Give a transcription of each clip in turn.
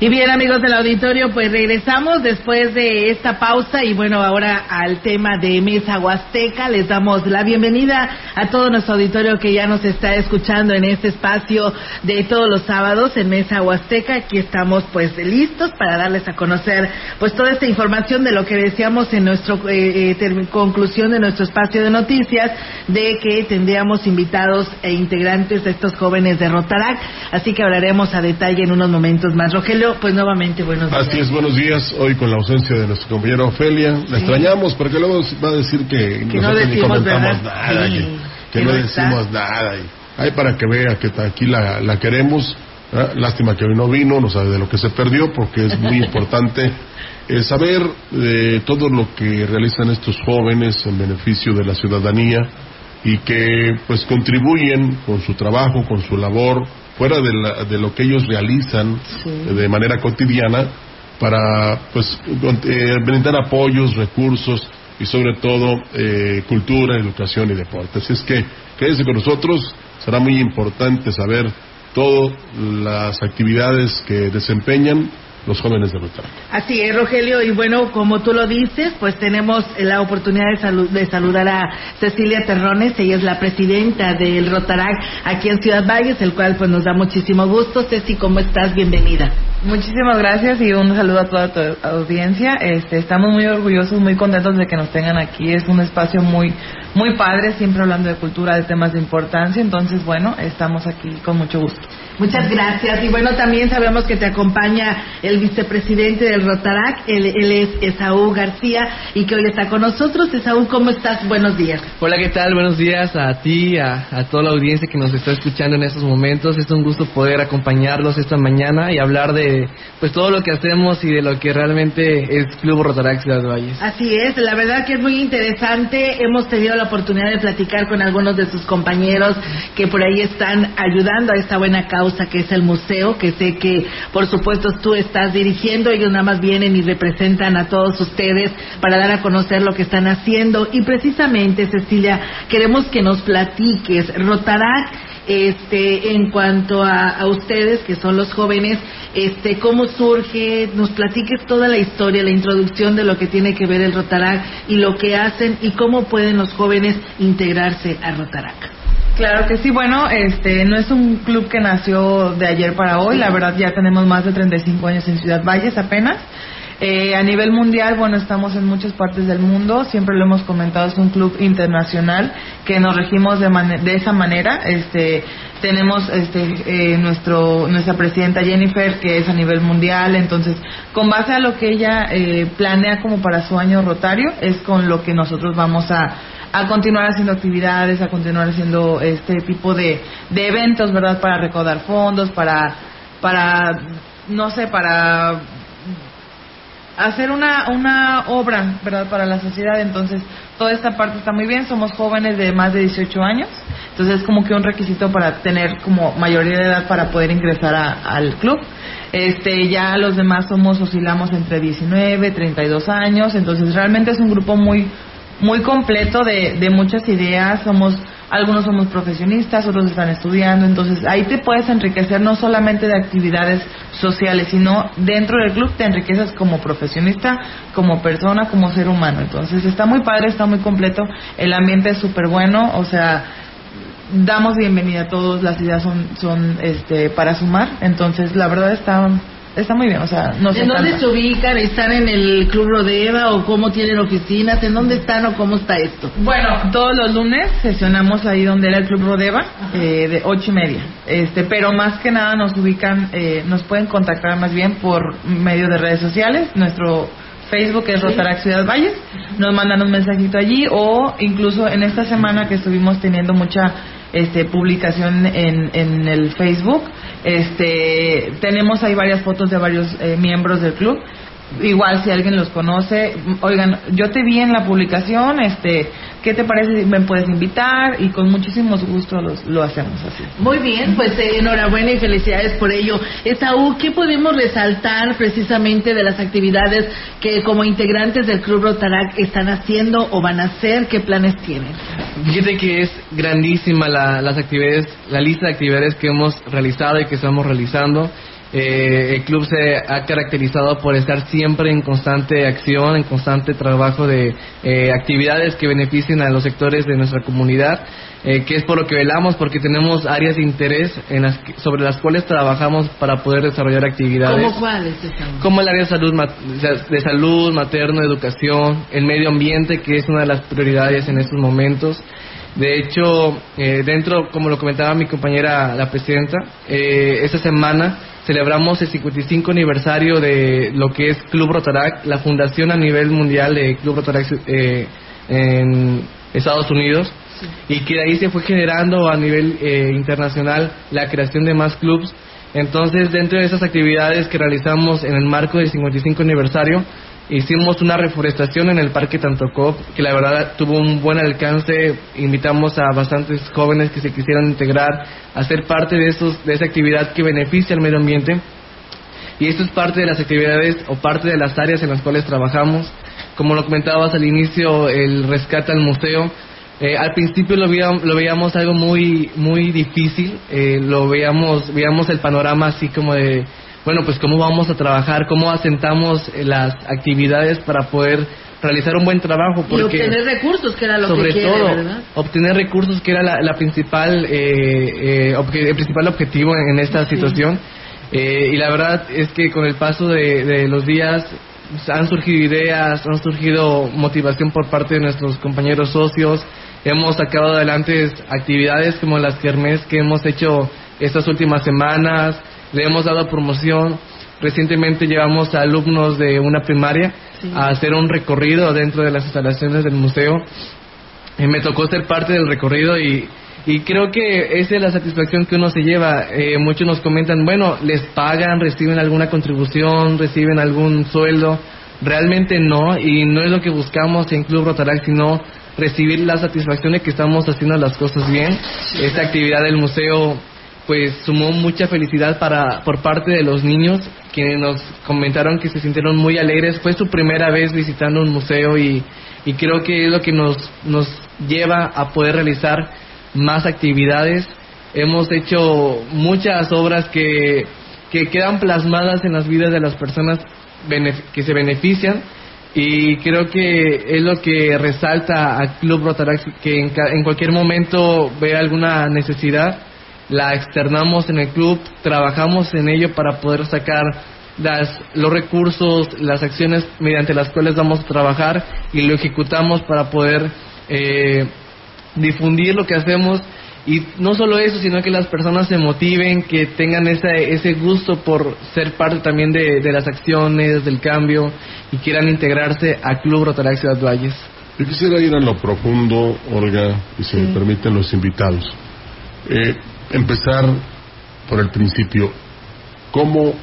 Y bien amigos del auditorio, pues regresamos después de esta pausa y bueno, ahora al tema de Mesa Huasteca. Les damos la bienvenida a todo nuestro auditorio que ya nos está escuchando en este espacio de todos los sábados en Mesa Huasteca. Aquí estamos pues listos para darles a conocer pues toda esta información de lo que decíamos en nuestra eh, eh conclusión de nuestro espacio de noticias de que tendríamos invitados e integrantes de estos jóvenes de Rotarac. Así que hablaremos a detalle en unos momentos más. Rogelio, pues nuevamente buenos días. Así es, buenos días. Hoy con la ausencia de nuestra compañera Ofelia. La extrañamos porque luego va a decir que, que no decimos ni comentamos nada, que, no, decimos nada. Y, hay para que vea que aquí la, la queremos. Lástima que hoy no vino, no sabe de lo que se perdió porque es muy importante eh, saber de todo lo que realizan estos jóvenes en beneficio de la ciudadanía y que pues contribuyen con su trabajo, con su labor, fuera de, de lo que ellos realizan de manera cotidiana para pues eh, brindar apoyos, recursos y sobre todo eh, cultura, educación y deporte. Así es que quédense con nosotros, será muy importante saber todas las actividades que desempeñan los jóvenes de Rotarac. Así es, Rogelio, y bueno, como tú lo dices, pues tenemos la oportunidad de, saludar a Cecilia Terrones, ella es la presidenta del Rotarac aquí en Ciudad Valles, el cual pues nos da muchísimo gusto. Ceci, ¿cómo estás? Bienvenida. Muchísimas gracias y un saludo a toda tu audiencia. Este, estamos muy orgullosos, muy contentos de que nos tengan aquí. Es un espacio muy, muy padre, siempre hablando de cultura, de temas de importancia. Entonces, bueno, estamos aquí con mucho gusto. Muchas gracias. Y bueno, también sabemos que te acompaña el vicepresidente del Rotarac, él, es Esaú García, y que hoy está con nosotros. Esaú, ¿cómo estás? Buenos días. Hola, ¿qué tal? Buenos días a ti, a, a toda la audiencia que nos está escuchando en estos momentos. Es un gusto poder acompañarlos esta mañana y hablar de pues todo lo que hacemos y de lo que realmente es Club Rotarac Ciudad Valles. Así es, la verdad que es muy interesante. Hemos tenido la oportunidad de platicar con algunos de sus compañeros que por ahí están ayudando a esta buena causa que es el museo, que sé que por supuesto tú estás dirigiendo, ellos nada más vienen y representan a todos ustedes para dar a conocer lo que están haciendo. Y precisamente, Cecilia, queremos que nos platiques, Rotarac, este, en cuanto a, ustedes, que son los jóvenes, este, cómo surge, nos platiques toda la historia, la introducción de lo que tiene que ver el Rotarac y lo que hacen y cómo pueden los jóvenes integrarse a Rotarac. Claro que sí, bueno, este no es un club que nació de ayer para hoy, la verdad ya tenemos más de 35 años en Ciudad Valles apenas. Eh, a nivel mundial, bueno, estamos en muchas partes del mundo, siempre lo hemos comentado, es un club internacional que nos regimos de, de esa manera. Este, tenemos este, eh, nuestro, nuestra presidenta Jennifer, que es a nivel mundial, entonces, con base a lo que ella eh, planea como para su año rotario, es con lo que nosotros vamos a a continuar haciendo actividades, a continuar haciendo este tipo de, de eventos, ¿verdad? Para recaudar fondos, para, para, no sé, para hacer una, una obra, ¿verdad? Para la sociedad. Entonces, toda esta parte está muy bien. Somos jóvenes de más de 18 años. Entonces, es como que un requisito para tener como mayoría de edad para poder ingresar al club. Este, ya los demás somos, oscilamos entre 19, 32 años. Entonces, realmente es un grupo muy, muy completo de, de muchas ideas, somos algunos somos profesionistas, otros están estudiando, entonces ahí te puedes enriquecer no solamente de actividades sociales, sino dentro del club te enriqueces como profesionista, como persona, como ser humano. Entonces está muy padre, está muy completo, el ambiente es súper bueno, o sea, damos bienvenida a todos, las ideas son, son este, para sumar, entonces la verdad está está muy bien, o sea, no ¿En dónde se ubican? ¿Están en el Club Rodeva o cómo tienen oficinas? ¿En dónde están o cómo está esto? Bueno, todos los lunes sesionamos ahí donde era el Club Rodeva, eh, de ocho y media. Este, pero más que nada nos ubican, eh, nos pueden contactar más bien por medio de redes sociales. Nuestro Facebook es Rotarac Ciudad Valles. Nos mandan un mensajito allí o incluso en esta semana que estuvimos teniendo mucha este, publicación en, en el Facebook. Este, tenemos ahí varias fotos de varios eh, miembros del club igual si alguien los conoce, oigan, yo te vi en la publicación, este, ¿qué te parece si me puedes invitar? Y con muchísimos gusto lo hacemos así. Muy bien, pues eh, enhorabuena y felicidades por ello. Esaú, ¿qué podemos resaltar precisamente de las actividades que como integrantes del Club Rotarac están haciendo o van a hacer? ¿Qué planes tienen? Fíjate que es grandísima la, las actividades, la lista de actividades que hemos realizado y que estamos realizando. Eh, el club se ha caracterizado por estar siempre en constante acción, en constante trabajo de eh, actividades que beneficien a los sectores de nuestra comunidad, eh, que es por lo que velamos, porque tenemos áreas de interés en las sobre las cuales trabajamos para poder desarrollar actividades. ¿Cómo cuáles? Como el área de salud, de salud, materno, educación, el medio ambiente, que es una de las prioridades en estos momentos. De hecho, dentro, como lo comentaba mi compañera la presidenta, esta semana celebramos el 55 aniversario de lo que es Club Rotarac, la fundación a nivel mundial de Club Rotarac eh, en Estados Unidos, y que de ahí se fue generando a nivel eh, internacional la creación de más clubs. Entonces, dentro de esas actividades que realizamos en el marco del 55 aniversario, Hicimos una reforestación en el Parque Tantocop, que la verdad tuvo un buen alcance. Invitamos a bastantes jóvenes que se quisieran integrar a ser parte de, esos, de esa actividad que beneficia al medio ambiente. Y esto es parte de las actividades o parte de las áreas en las cuales trabajamos. Como lo comentabas al inicio, el rescate al museo. Eh, al principio lo veíamos, lo veíamos algo muy muy difícil, eh, lo veíamos, veíamos el panorama así como de bueno, pues cómo vamos a trabajar, cómo asentamos las actividades para poder realizar un buen trabajo. Porque, y obtener recursos, que era lo sobre que todo, ¿verdad? obtener recursos, que era la, principal, eh, eh el principal objetivo en, esta situación. Eh, y la verdad es que con el paso de, los días han surgido ideas, han surgido motivación por parte de nuestros compañeros socios. Hemos sacado adelante actividades como las kermés que hemos hecho estas últimas semanas, le hemos dado promoción. Recientemente llevamos a alumnos de una primaria a hacer un recorrido dentro de las instalaciones del museo. Y me tocó ser parte del recorrido y, y creo que esa es la satisfacción que uno se lleva. Eh, muchos nos comentan, bueno, les pagan, reciben alguna contribución, reciben algún sueldo. Realmente no, y no es lo que buscamos en Club Rotaract, sino recibir la satisfacción de que estamos haciendo las cosas bien. Esta actividad del museo pues sumó mucha felicidad para por parte de los niños que nos comentaron que se sintieron muy alegres. Fue su primera vez visitando un museo y, y creo que es lo que nos, nos lleva a poder realizar más actividades. Hemos hecho muchas obras que, que quedan plasmadas en las vidas de las personas que se benefician y creo que es lo que resalta al Club Rotaract que en, en cualquier momento ve alguna necesidad la externamos en el club, trabajamos en ello para poder sacar las, los recursos, las acciones mediante las cuales vamos a trabajar y lo ejecutamos para poder eh, difundir lo que hacemos y no solo eso, sino que las personas se motiven, que tengan ese, ese gusto por ser parte también de, las acciones, del cambio y quieran integrarse a Club Rotaract Ciudad Valles. Yo quisiera ir a lo profundo, Olga, y si me permiten los invitados. Eh, empezar por el principio. ¿Cómo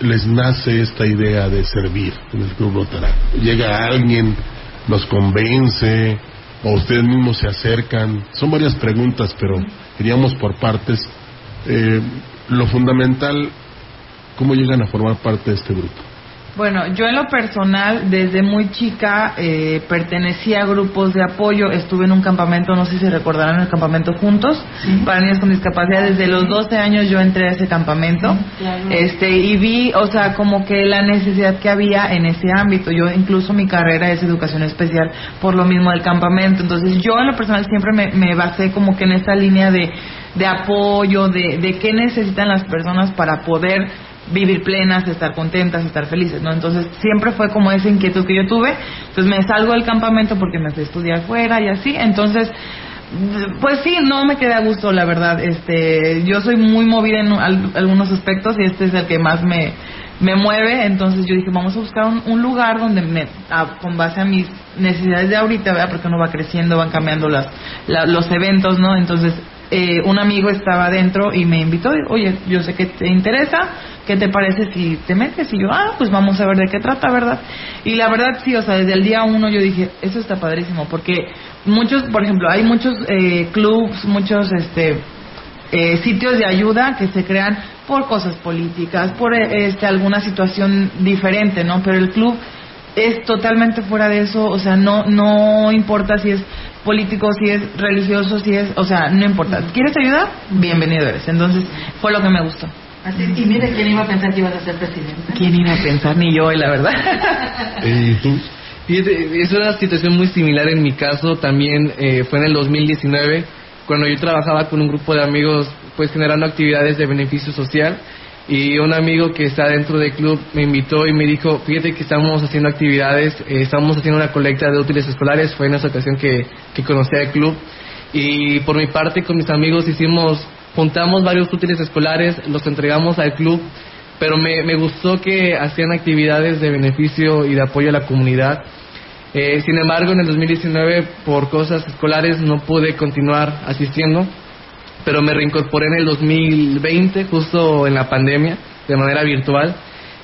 les nace esta idea de servir en el Club Rotaract? ¿Llega alguien, nos convence o ustedes mismos se acercan? Son varias preguntas, pero iríamos por partes. Eh, lo fundamental, ¿cómo llegan a formar parte de este grupo? Bueno, yo en lo personal, desde muy chica, eh, pertenecía a grupos de apoyo. Estuve en un campamento, no sé si recordarán el campamento Juntos, para niños con discapacidad. Desde los 12 años yo entré a ese campamento este, y vi, o sea, como que la necesidad que había en ese ámbito. Yo incluso mi carrera es educación especial por lo mismo del campamento. Entonces yo en lo personal siempre me, me basé como que en esta línea de, de apoyo, de, de qué necesitan las personas para poder vivir plenas, estar contentas, estar felices, ¿no? Entonces siempre fue como esa inquietud que yo tuve. Entonces me salgo del campamento porque me fui a estudiar fuera y así. Entonces, pues sí, no me quedé a gusto, la verdad. Este, yo soy muy movida en algunos aspectos y este es el que más me, me mueve. Entonces yo dije, vamos a buscar un, lugar donde me, con base a mis necesidades de ahorita, ¿verdad? Porque uno va creciendo, van cambiando las, los eventos, ¿no? Entonces eh, un amigo estaba dentro y me invitó, oye, yo sé que te interesa, ¿qué te parece si te metes? Y yo, ah, pues vamos a ver de qué trata, ¿verdad? Y la verdad sí, o sea, desde el día uno yo dije, eso está padrísimo, porque muchos, por ejemplo, hay muchos eh, clubs, muchos este, eh, sitios de ayuda que se crean por cosas políticas, por este, alguna situación diferente, ¿no? Pero el club es totalmente fuera de eso, o sea, no no importa si es político, si es religioso, si es, o sea, no importa. ¿Quieres ayudar? Bienvenido eres. Entonces, fue lo que me gustó. Así, y mire, ¿quién iba a pensar que ibas a ser presidente? ¿Quién iba a pensar? Ni yo, la verdad. ¿Y tú? es una situación muy similar en mi caso. También eh, fue en el 2019, cuando yo trabajaba con un grupo de amigos, pues generando actividades de beneficio social y un amigo que está dentro del club me invitó y me dijo, fíjate que estamos haciendo actividades, eh, estamos haciendo una colecta de útiles escolares, fue en esa ocasión que, que conocí al club y por mi parte con mis amigos hicimos, juntamos varios útiles escolares, los entregamos al club, pero me, me gustó que hacían actividades de beneficio y de apoyo a la comunidad. Eh, sin embargo, en el 2019, por cosas escolares, no pude continuar asistiendo pero me reincorporé en el 2020, justo en la pandemia, de manera virtual,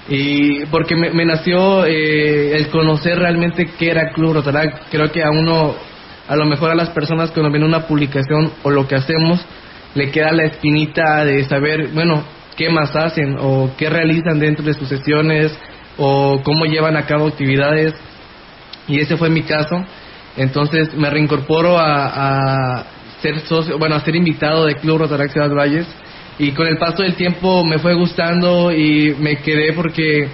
y porque me, nació eh, el conocer realmente qué era Club Rotaract. Creo que a uno, a lo mejor a las personas cuando ven una publicación o lo que hacemos, le queda la espinita de saber, bueno, qué más hacen o qué realizan dentro de sus sesiones o cómo llevan a cabo actividades. Y ese fue mi caso. Entonces me reincorporo a ser socio, bueno, ser invitado de Club Rotaract Ciudad Valles. Y con el paso del tiempo me fue gustando y me quedé porque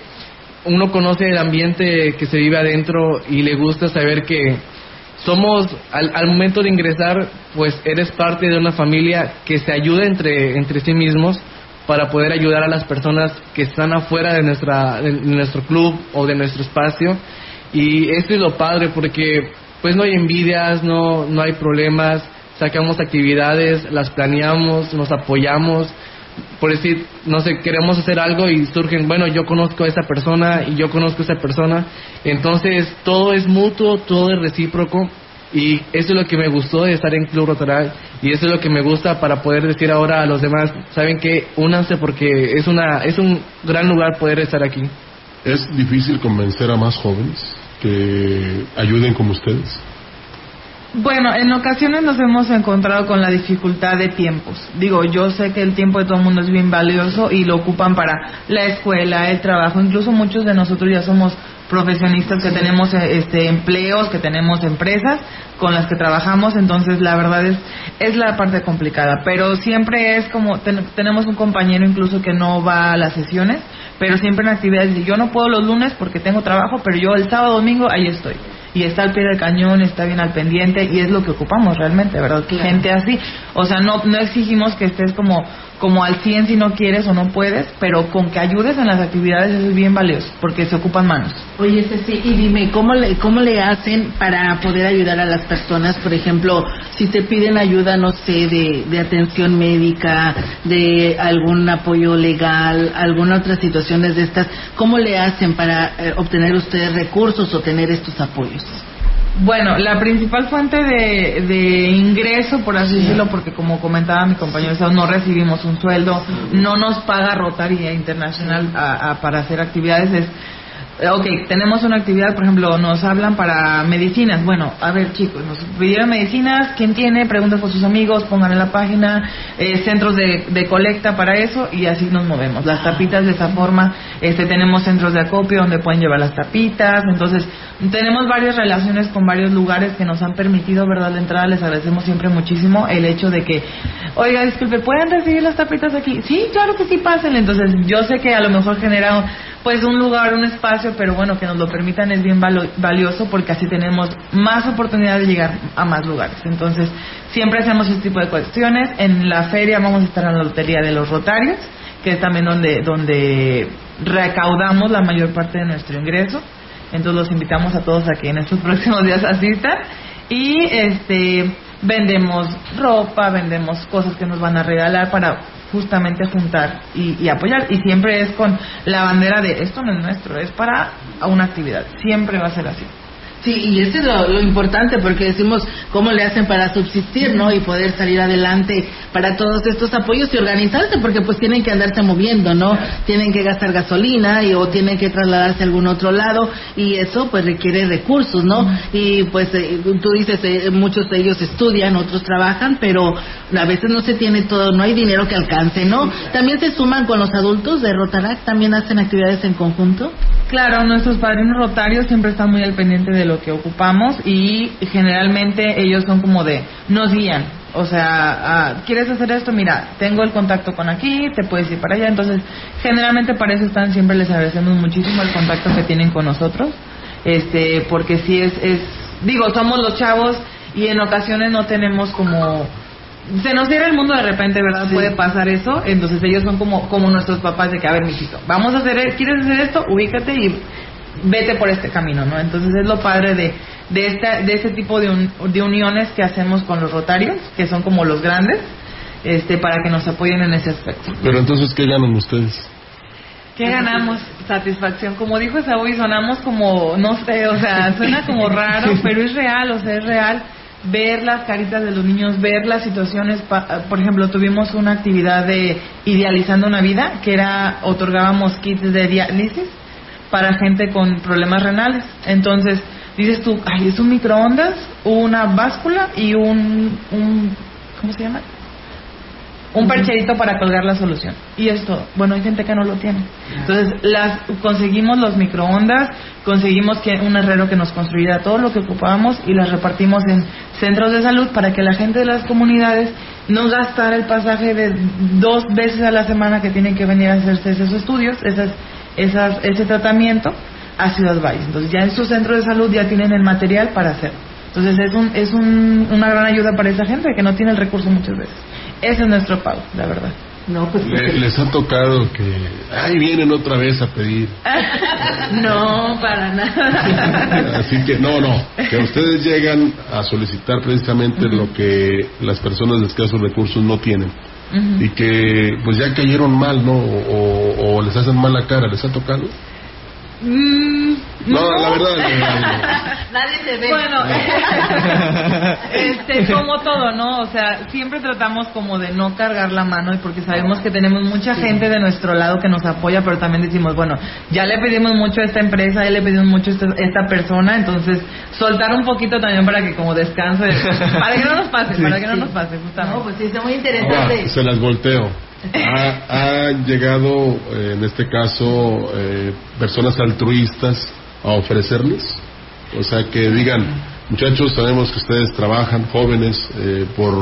uno conoce el ambiente que se vive adentro y le gusta saber que somos al, al, momento de ingresar pues eres parte de una familia que se ayuda entre entre sí mismos para poder ayudar a las personas que están afuera de nuestra de nuestro club o de nuestro espacio. Y esto es lo padre porque pues no hay envidias no no hay problemas sacamos actividades, las planeamos, nos apoyamos. Por decir, no sé, queremos hacer algo y surgen, bueno, yo conozco a esa persona y yo conozco a esa persona. Entonces, todo es mutuo, todo es recíproco. Y eso es lo que me gustó de estar en Club Rotoral y eso es lo que me gusta para poder decir ahora a los demás, saben que únanse porque es una es un gran lugar poder estar aquí. Es difícil convencer a más jóvenes que ayuden como ustedes. Bueno, en ocasiones nos hemos encontrado con la dificultad de tiempos. Digo, yo sé que el tiempo de todo el mundo es bien valioso y lo ocupan para la escuela, el trabajo. Incluso muchos de nosotros ya somos profesionistas que tenemos este, empleos, que tenemos empresas con las que trabajamos, entonces la verdad es es la parte complicada, pero siempre es como tenemos un compañero incluso que no va a las sesiones, pero siempre en actividades yo no puedo los lunes porque tengo trabajo, pero yo el sábado domingo ahí estoy y está al pie del cañón, está bien al pendiente y es lo que ocupamos realmente, ¿verdad? Gente así. O sea, no, no exigimos que estés como como al 100 si no quieres o no puedes, pero con que ayudes en las actividades es bien valioso, porque se ocupan manos. Oye, Ceci, y dime, ¿cómo le, ¿cómo le hacen para poder ayudar a las personas? Por ejemplo, si te piden ayuda, no sé, de, atención médica, de algún apoyo legal, alguna otra situación de estas, ¿cómo le hacen para eh, obtener ustedes recursos o tener estos apoyos? Bueno, la principal fuente de, de ingreso, por así decirlo, porque como comentaba mi compañero, no recibimos un sueldo, no nos paga Rotaria Internacional para hacer actividades, es ok, tenemos una actividad, por ejemplo, nos hablan para medicinas. Bueno, a ver chicos, nos pidieron medicinas, ¿quién tiene? Pregunten por sus amigos, pongan en la página, eh, centros de, de, colecta para eso y así nos movemos. Las tapitas de esa forma, este, tenemos centros de acopio donde pueden llevar las tapitas, entonces tenemos varias relaciones con varios lugares que nos han permitido, ¿verdad? La entrada les agradecemos siempre muchísimo el hecho de que, oiga, disculpe, ¿pueden recibir las tapitas aquí? Sí, claro que sí, pasen. Entonces yo sé que a lo mejor genera pues un lugar, un espacio, pero bueno, que nos lo permitan es bien valioso porque así tenemos más oportunidad de llegar a más lugares. Entonces, siempre hacemos este tipo de cuestiones. En la feria vamos a estar en la Lotería de los Rotarios, que es también donde, donde recaudamos la mayor parte de nuestro ingreso. Entonces los invitamos a todos a que en estos próximos días asistan. Y este vendemos ropa, vendemos cosas que nos van a regalar para justamente juntar y, apoyar. Y siempre es con la bandera de esto no es nuestro, es para una actividad. Siempre va a ser así. Sí, y eso es lo, importante porque decimos cómo le hacen para subsistir, ¿no? Y poder salir adelante para todos estos apoyos y organizarse porque pues tienen que andarse moviendo, ¿no? Tienen que gastar gasolina y o tienen que trasladarse a algún otro lado y eso pues requiere recursos, ¿no? Y pues eh, tú dices, eh, muchos de ellos estudian, otros trabajan, pero a veces no se tiene todo, no hay dinero que alcance, ¿no? También se suman con los adultos de Rotarac, también hacen actividades en conjunto. Claro, nuestros padrinos rotarios siempre están muy al pendiente de lo que ocupamos y generalmente ellos son como de, nos guían. O sea, ah, ¿quieres hacer esto? Mira, tengo el contacto con aquí, te puedes ir para allá. Entonces, generalmente para eso están, siempre les agradecemos muchísimo el contacto que tienen con nosotros. Este, porque sí es, es, digo, somos los chavos y en ocasiones no tenemos como se nos cierra el mundo de repente, ¿verdad? Puede pasar eso. Entonces ellos son como, como nuestros papás de que, a ver, mijito, vamos a hacer, ¿quieres hacer esto? Ubícate y vete por este camino, ¿no? Entonces es lo padre de, de, esta, de este tipo de, de uniones que hacemos con los rotarios, que son como los grandes, este, para que nos apoyen en ese aspecto. Pero entonces, ¿qué ganan ustedes? ¿Qué ganamos? Satisfacción. Como dijo Saúl, sonamos como, no sé, o sea, suena como raro, pero es real, o sea, es real ver las caritas de los niños, ver las situaciones. Por ejemplo, tuvimos una actividad de Idealizando una Vida, que era, otorgábamos kits de diálisis para gente con problemas renales. Entonces, dices tú, ay, es un microondas, una báscula y un, un ¿cómo se llama? un percherito para colgar la solución. Y esto, bueno, hay gente que no lo tiene. Entonces, las conseguimos los microondas, conseguimos que un herrero que nos construyera todo lo que ocupábamos y las repartimos en centros de salud para que la gente de las comunidades no gastara el pasaje de dos veces a la semana que tienen que venir a hacerse esos estudios, esas, esas, ese tratamiento a Ciudad Valles. Entonces, ya en su centro de salud ya tienen el material para hacerlo. Entonces, es, un, es un, una gran ayuda para esa gente que no tiene el recurso muchas veces. Ese es nuestro pago, la verdad. No, pues les ha tocado que ay vienen otra vez a pedir. no, para nada. Así que no, no, que ustedes llegan a solicitar precisamente lo que las personas de escasos recursos no tienen. Y que pues ya cayeron mal, ¿no? O, o les hacen mala cara, ¿les ha tocado? Mm, no, la verdad. Nadie se ve. Bueno, este, como todo, ¿no? O sea, siempre tratamos como de no cargar la mano y porque sabemos que tenemos mucha gente de nuestro lado que nos apoya, pero también decimos, bueno, ya le pedimos mucho a esta empresa, ya le pedimos mucho a esta, persona, entonces soltar un poquito también para que como descanse, para que no nos pase, para que no nos pase, justamente. No, pues sí, está muy interesante. se las volteo ha, han llegado, eh, en este caso, eh, personas altruistas a ofrecerles. O sea, que digan, muchachos, sabemos que ustedes trabajan, jóvenes, eh, por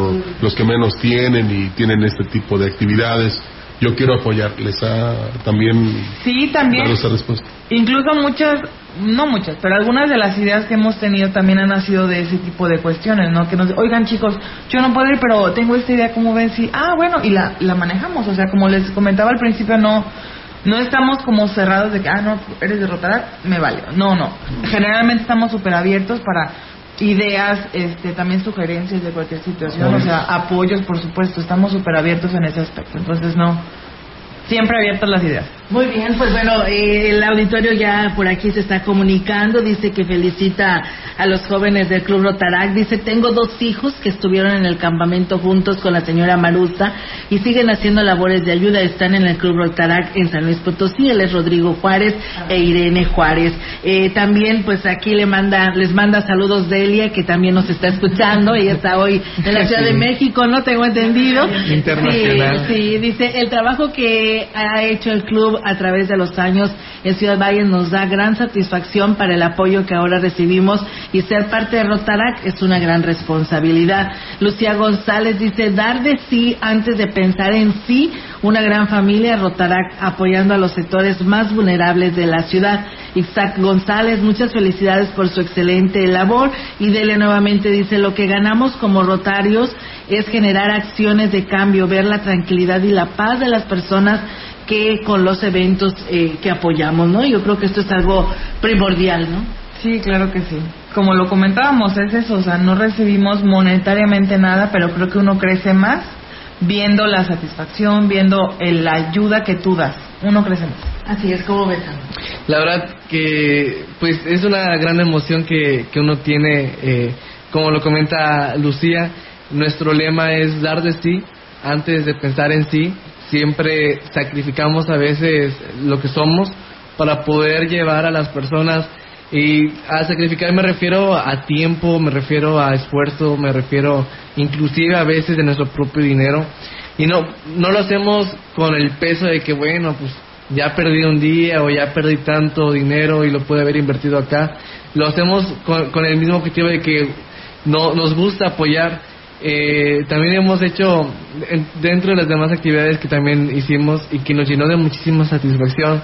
los que menos tienen y tienen este tipo de actividades. Yo quiero apoyarles a también sí también. esa respuesta. Incluso muchas no muchas pero algunas de las ideas que hemos tenido también han nacido de ese tipo de cuestiones no que nos oigan chicos yo no puedo ir pero tengo esta idea cómo ven si ah bueno y la la manejamos o sea como les comentaba al principio no no estamos como cerrados de que ah no eres derrotada me vale. No no. Generalmente estamos súper abiertos para ideas, este, también sugerencias de cualquier situación, o sea, apoyos, por supuesto, estamos súper abiertos en ese aspecto, entonces no, siempre abiertas las ideas. Muy bien, pues bueno, eh, el auditorio ya por aquí se está comunicando, dice que felicita a los jóvenes del Club Rotarac, dice, tengo dos hijos que estuvieron en el campamento juntos con la señora Marusta y siguen haciendo labores de ayuda, están en el Club Rotarac en San Luis Potosí, él es Rodrigo Juárez e Irene Juárez. Eh, también pues aquí le manda, les manda saludos Delia, que también nos está escuchando, ella está hoy en la Ciudad de México, no tengo entendido. Internacional. Sí, sí, dice, el trabajo que ha hecho el club a través de los años en Ciudad Valle nos da gran satisfacción para el apoyo que ahora recibimos y ser parte de Rotarac es una gran responsabilidad. Lucía González dice, dar de sí antes de pensar en sí, una gran familia Rotarac apoyando a los sectores más vulnerables de la ciudad. Isaac González, muchas felicidades por su excelente labor y Dele nuevamente dice, lo que ganamos como rotarios es generar acciones de cambio, ver la tranquilidad y la paz de las personas que con los eventos eh, que apoyamos, ¿no? Yo creo que esto es algo primordial, ¿no? Sí, claro que sí. Como lo comentábamos, es eso, o sea, no recibimos monetariamente nada, pero creo que uno crece más viendo la satisfacción, viendo la ayuda que tú das. Uno crece más. Así es como ves. La verdad que pues es una gran emoción que, que uno tiene, eh, como lo comenta Lucía, nuestro lema es dar de sí antes de pensar en sí. Siempre sacrificamos a veces lo que somos para poder llevar a las personas y a sacrificar me refiero a tiempo, me refiero a esfuerzo, me refiero inclusive a veces de nuestro propio dinero. Y no, no lo hacemos con el peso de que, bueno, pues ya perdí un día o ya perdí tanto dinero y lo pude haber invertido acá. Lo hacemos con, el mismo objetivo de que no, nos gusta apoyar. Eh, también hemos hecho, dentro de las demás actividades que también hicimos y que nos llenó de muchísima satisfacción,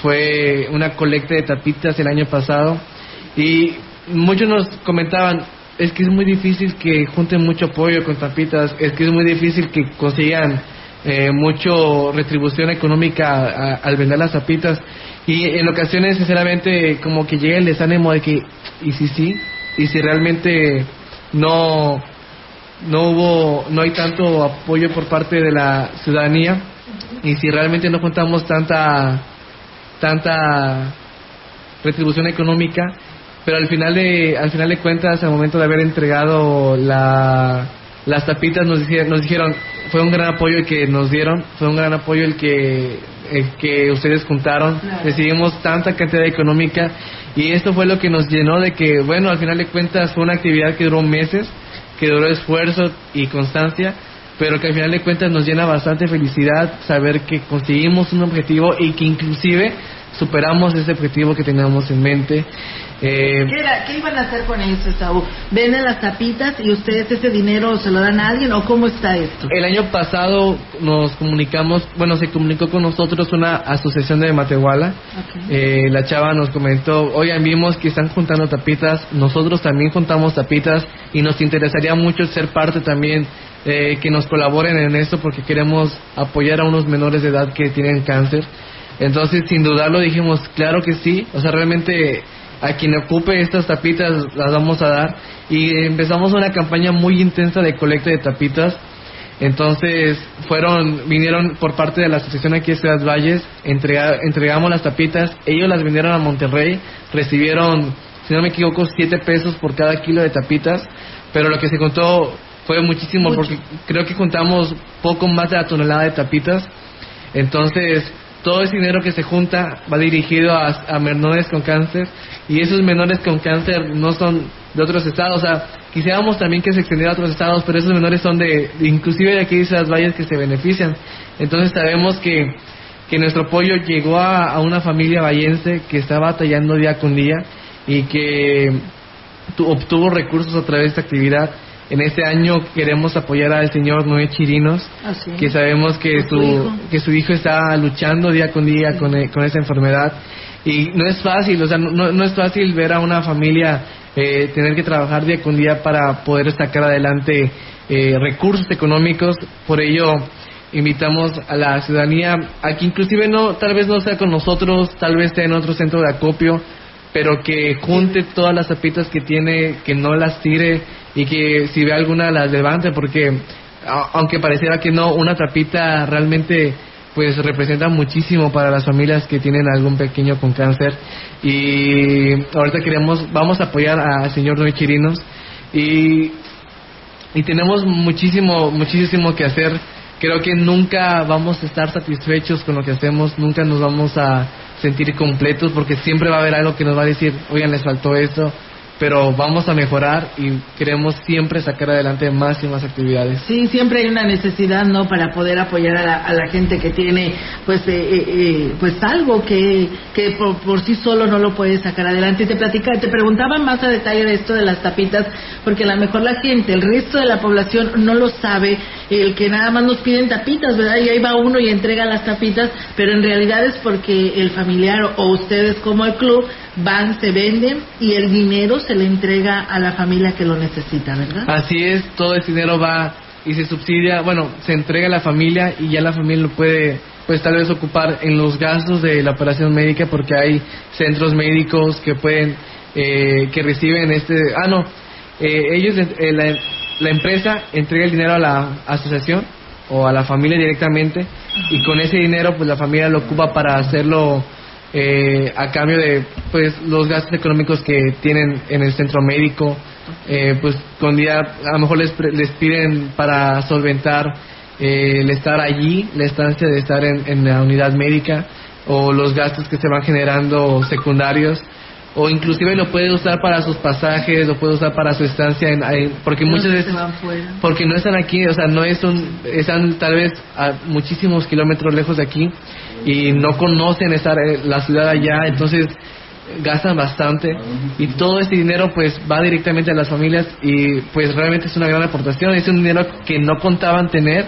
fue una colecta de tapitas el año pasado y muchos nos comentaban, es que es muy difícil que junten mucho apoyo con tapitas, es que es muy difícil que consigan eh, mucho retribución económica al vender las tapitas y en ocasiones sinceramente como que llega el desánimo de que y si sí y si realmente no no hubo no hay tanto apoyo por parte de la ciudadanía y si realmente no contamos tanta tanta retribución económica, pero al final de al final de cuentas, al momento de haber entregado la, las tapitas, nos dijeron, nos dijeron fue un gran apoyo el que nos dieron, fue un gran apoyo el que el que ustedes juntaron, recibimos tanta cantidad económica y esto fue lo que nos llenó de que, bueno, al final de cuentas fue una actividad que duró meses, que duró esfuerzo y constancia, pero que al final de cuentas nos llena bastante felicidad saber que conseguimos un objetivo y que inclusive superamos ese objetivo que teníamos en mente. Eh, ¿Qué, iban a hacer con eso, Saúl? ¿Venden las tapitas y ustedes ese dinero se lo dan a alguien o cómo está esto? El año pasado nos comunicamos, bueno, se comunicó con nosotros una asociación de Matehuala. Eh, la chava nos comentó, oigan, vimos que están juntando tapitas, nosotros también juntamos tapitas y nos interesaría mucho ser parte también eh, que nos colaboren en esto porque queremos apoyar a unos menores de edad que tienen cáncer. Entonces, sin dudarlo, dijimos, claro que sí. O sea, realmente a quien ocupe estas tapitas las vamos a dar. Y empezamos una campaña muy intensa de colecta de tapitas. Entonces, fueron, vinieron por parte de la asociación aquí de Ciudad Valles, entregamos las tapitas, ellos las vendieron a Monterrey, recibieron, si no me equivoco, siete pesos por cada kilo de tapitas, pero lo que se contó fue muchísimo porque creo que juntamos poco más de la tonelada de tapitas. Entonces, todo ese dinero que se junta va dirigido a, menores con cáncer y esos menores con cáncer no son de otros estados, o sea, quisiéramos también que se extendiera a otros estados, pero esos menores son de, inclusive de aquí de las valles que se benefician. Entonces sabemos que, que nuestro apoyo llegó a, una familia vallense que está batallando día con día y que obtuvo recursos a través de esta actividad en este año queremos apoyar al señor Noé Chirinos, que sabemos que su, que su hijo está luchando día con día con, eh, con esa enfermedad. Y no es fácil, o sea, no, no es fácil ver a una familia eh, tener que trabajar día con día para poder sacar adelante eh, recursos económicos. Por ello, invitamos a la ciudadanía a que inclusive no, tal vez no sea con nosotros, tal vez esté en otro centro de acopio, pero que junte todas las tapitas que tiene, que no las tire y que si ve alguna las levante, porque aunque pareciera que no, una tapita realmente pues representa muchísimo para las familias que tienen algún pequeño con cáncer. Y ahorita queremos vamos a apoyar al señor Noé Chirinos y y tenemos muchísimo muchísimo que hacer. Creo que nunca vamos a estar satisfechos con lo que hacemos nunca nos vamos a sentir completos porque siempre va a haber algo que nos va a decir, oigan, les faltó esto, pero vamos a mejorar y queremos siempre sacar adelante más y más actividades. Sí, siempre hay una necesidad, ¿no? Para poder apoyar a la, gente que tiene, pues, eh, eh, eh, pues algo que, que por, sí solo no lo puede sacar adelante. Y te platica, te preguntaba más a detalle de esto de las tapitas, porque a lo mejor la gente, el resto de la población no lo sabe, el que nada más nos piden tapitas, ¿verdad? Y ahí va uno y entrega las tapitas, pero en realidad es porque el familiar o ustedes como el club van, se venden y el dinero se le entrega a la familia que lo necesita, ¿verdad? Así es, todo el dinero va y se subsidia, bueno, se entrega a la familia y ya la familia lo puede pues tal vez ocupar en los gastos de la operación médica porque hay centros médicos que pueden eh, que reciben este ah no eh, ellos eh, la, la, empresa entrega el dinero a la asociación o a la familia directamente y con ese dinero pues la familia lo ocupa para hacerlo eh, a cambio de pues los gastos económicos que tienen en el centro médico, eh, pues con día a lo mejor les, les piden para solventar eh, el estar allí, la estancia de estar en, en la unidad médica o los gastos que se van generando secundarios o inclusive lo puede usar para sus pasajes, lo puede usar para su estancia, en, porque muchas veces, porque no están aquí, o sea, no es un, están tal vez a muchísimos kilómetros lejos de aquí y no conocen estar la ciudad allá, entonces gastan bastante. Y todo ese dinero pues va directamente a las familias y pues realmente es una gran aportación, es un dinero que no contaban tener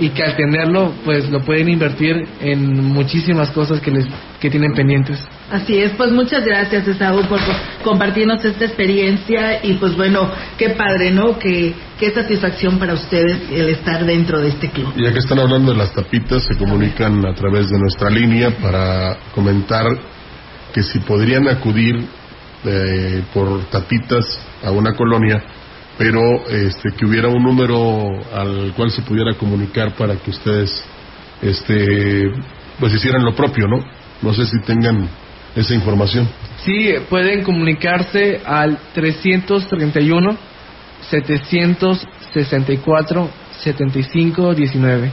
y que al tenerlo pues lo pueden invertir en muchísimas cosas que les que tienen pendientes. Así es, pues muchas gracias Esaú por compartirnos esta experiencia y pues bueno, qué padre, ¿no? Qué, qué satisfacción para ustedes el estar dentro de este club. Ya que están hablando de las tapitas, se comunican a través de nuestra línea para comentar que si podrían acudir eh, por tapitas a una colonia pero este, que hubiera un número al cual se pudiera comunicar para que ustedes este, pues hicieran lo propio, ¿no? No sé si tengan esa información. Sí, pueden comunicarse al 331 764 7519.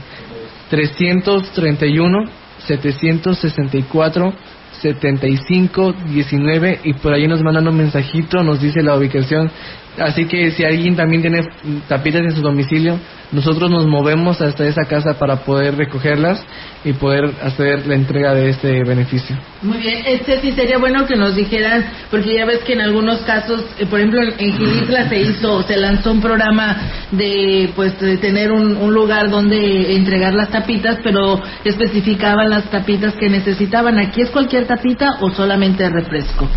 331 764 7519 y por ahí nos mandan un mensajito, nos dice la ubicación Así que si alguien también tiene tapitas en su domicilio, nosotros nos movemos hasta esa casa para poder recogerlas y poder hacer la entrega de este beneficio. Muy bien, este sí sería bueno que nos dijeran, porque ya ves que en algunos casos, eh, por ejemplo en Gilitla se hizo, se lanzó un programa de pues de tener un, un lugar donde entregar las tapitas, pero especificaban las tapitas que necesitaban. ¿Aquí es cualquier tapita o solamente refresco?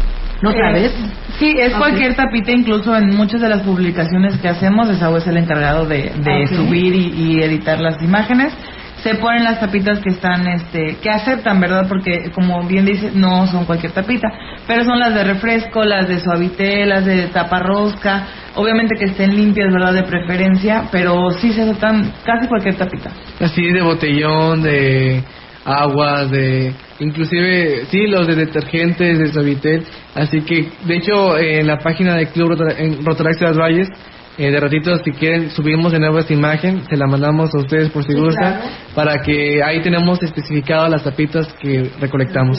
¿No sabes? sí, es cualquier tapita, incluso en muchas de las publicaciones que hacemos, Esaú es el encargado de, subir y, editar las imágenes. Se ponen las tapitas que están, este, que aceptan, ¿verdad? Porque, como bien dice, no son cualquier tapita, pero son las de refresco, las de suavité, las de taparrosca, obviamente que estén limpias, ¿verdad? De preferencia, pero sí se aceptan casi cualquier tapita. Así de botellón, de agua, de inclusive sí los de detergentes de Suavitel así que de hecho en la página de Club Rotaraxia de las Valles eh, de ratito si quieren subimos de nuevo esta imagen se la mandamos a ustedes por si gusta para que ahí tenemos especificadas las tapitas que recolectamos.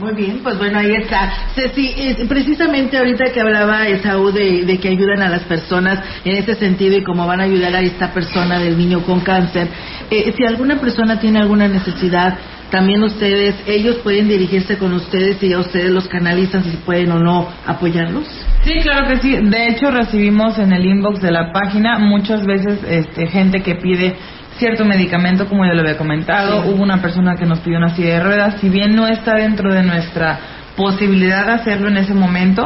Muy bien pues bueno ahí está. Ceci, precisamente ahorita que hablaba Esaú de, de que ayudan a las personas en ese sentido y cómo van a ayudar a esta persona del niño con cáncer eh, si alguna persona tiene alguna necesidad también ustedes, ellos pueden dirigirse con ustedes y a ustedes los canalizan si pueden o no apoyarlos. Sí, claro que sí. De hecho, recibimos en el inbox de la página muchas veces este, gente que pide cierto medicamento, como ya lo había comentado. Hubo una persona que nos pidió una silla de ruedas. Si bien no está dentro de nuestra posibilidad de hacerlo en ese momento,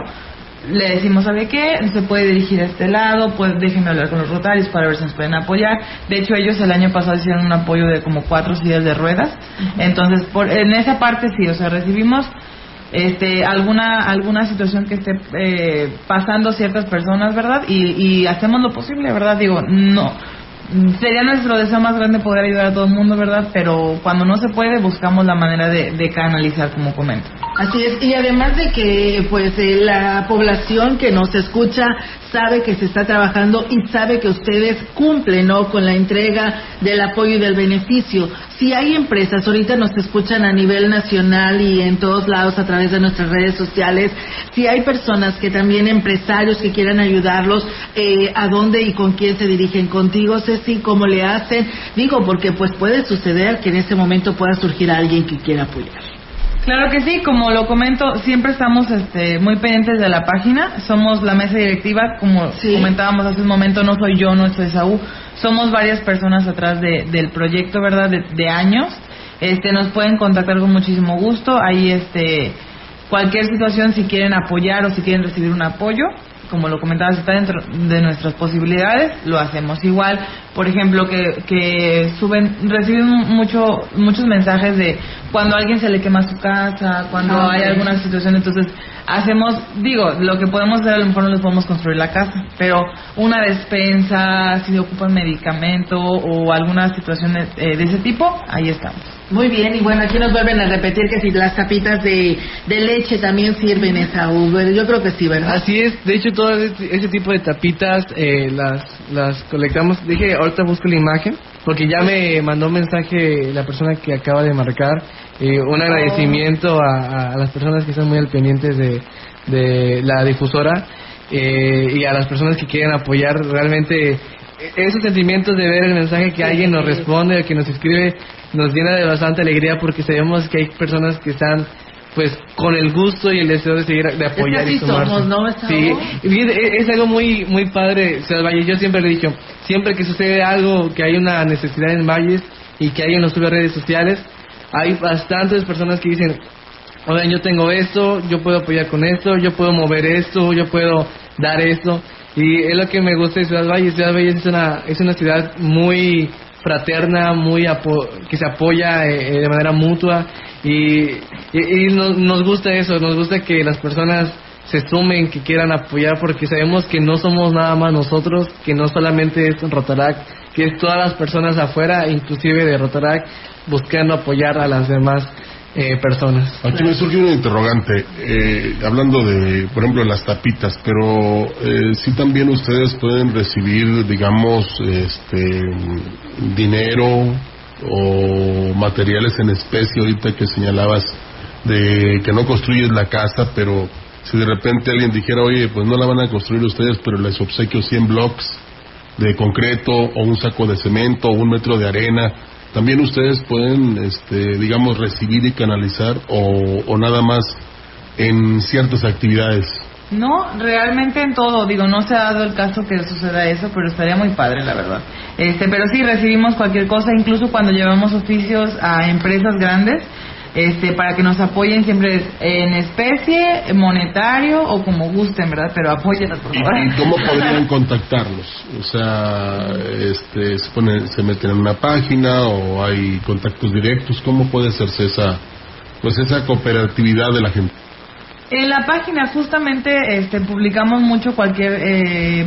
le decimos, ¿sabe qué? Se puede dirigir a este lado, pues déjenme hablar con los rotarios para ver si nos pueden apoyar. De hecho, ellos el año pasado hicieron un apoyo de como cuatro sillas de ruedas. Entonces, por, en esa parte sí, o sea, recibimos este, alguna alguna situación que esté eh, pasando ciertas personas, ¿verdad? Y, y hacemos lo posible, ¿verdad? Digo, no sería nuestro deseo más grande poder ayudar a todo el mundo, ¿verdad? Pero cuando no se puede, buscamos la manera de, canalizar, como comento. Así es, y además de que pues eh, la población que nos escucha sabe que se está trabajando y sabe que ustedes cumplen ¿no? con la entrega del apoyo y del beneficio. Si hay empresas, ahorita nos escuchan a nivel nacional y en todos lados a través de nuestras redes sociales, si hay personas que también empresarios que quieran ayudarlos, eh, ¿a dónde y con quién se dirigen? ¿Contigo, Ceci? ¿Cómo le hacen? Digo, porque pues puede suceder que en ese momento pueda surgir alguien que quiera apoyar. Claro que sí, como lo comento, siempre estamos este, muy pendientes de la página. Somos la mesa directiva, como comentábamos hace un momento, no soy yo, no soy Saúl. Somos varias personas atrás del proyecto, ¿verdad? De, años. Este, nos pueden contactar con muchísimo gusto. Ahí, este, cualquier situación, si quieren apoyar o si quieren recibir un apoyo, como lo comentabas, está dentro de nuestras posibilidades, lo hacemos igual. Por ejemplo, que, que suben, reciben mucho, muchos mensajes de cuando a alguien se le quema su casa, cuando ah, hay alguna situación, entonces hacemos, digo, lo que podemos hacer a lo mejor no les podemos construir la casa, pero una despensa, si ocupan medicamento o alguna situación de, eh, de ese tipo, ahí estamos. Muy bien, y bueno, aquí nos vuelven a repetir que si las tapitas de, de leche también sirven esa Uber. Yo creo que sí, ¿verdad? Así es, de hecho, todo ese, tipo de tapitas eh, las, las colectamos. Dije, ahorita busco la imagen, porque ya me mandó un mensaje la persona que acaba de marcar. Eh, un agradecimiento a, las personas que están muy al pendiente de, de la difusora eh, y a las personas que quieren apoyar realmente esos sentimientos de ver el mensaje que alguien nos responde, que nos escribe, nos llena de bastante alegría porque sabemos que hay personas que están pues con el gusto y el deseo de seguir de apoyar y sumarse. ¿no? Sí, es, algo muy muy padre, Ciudad Valle. Yo siempre le he dicho, siempre que sucede algo, que hay una necesidad en Valles y que alguien nos sube a redes sociales, hay bastantes personas que dicen, oigan, yo tengo esto, yo puedo apoyar con esto, yo puedo mover esto, yo puedo dar esto. Y es lo que me gusta de Ciudad Valles. Ciudad Valles es una, es una ciudad muy fraterna, muy que se apoya eh, de manera mutua. Y, y, nos, gusta eso, nos gusta que las personas se sumen, que quieran apoyar porque sabemos que no somos nada más nosotros, que no solamente es Rotarac, que es todas las personas afuera, inclusive de Rotarac, buscando apoyar a las demás eh, personas. Aquí me surge una interrogante, eh, hablando de, por ejemplo, las tapitas, pero eh, si también ustedes pueden recibir, digamos, este, dinero o materiales en especie, ahorita que señalabas de que no construyes la casa, pero si de repente alguien dijera, oye, pues no la van a construir ustedes, pero les obsequio 100 blocks de concreto o un saco de cemento o un metro de arena, también ustedes pueden, este, digamos, recibir y canalizar o, nada más en ciertas actividades. No, realmente en todo. Digo, no se ha dado el caso que suceda eso, pero estaría muy padre, la verdad. Este, pero sí recibimos cualquier cosa, incluso cuando llevamos oficios a empresas grandes este, para que nos apoyen siempre en especie, monetario o como gusten, ¿verdad? Pero apóyenos, por favor. ¿Y cómo podrían contactarlos? O sea, este, se, pone, se meten en una página o hay contactos directos. ¿Cómo puede hacerse esa, pues esa cooperatividad de la gente? En la página justamente este, publicamos mucho cualquier... Eh,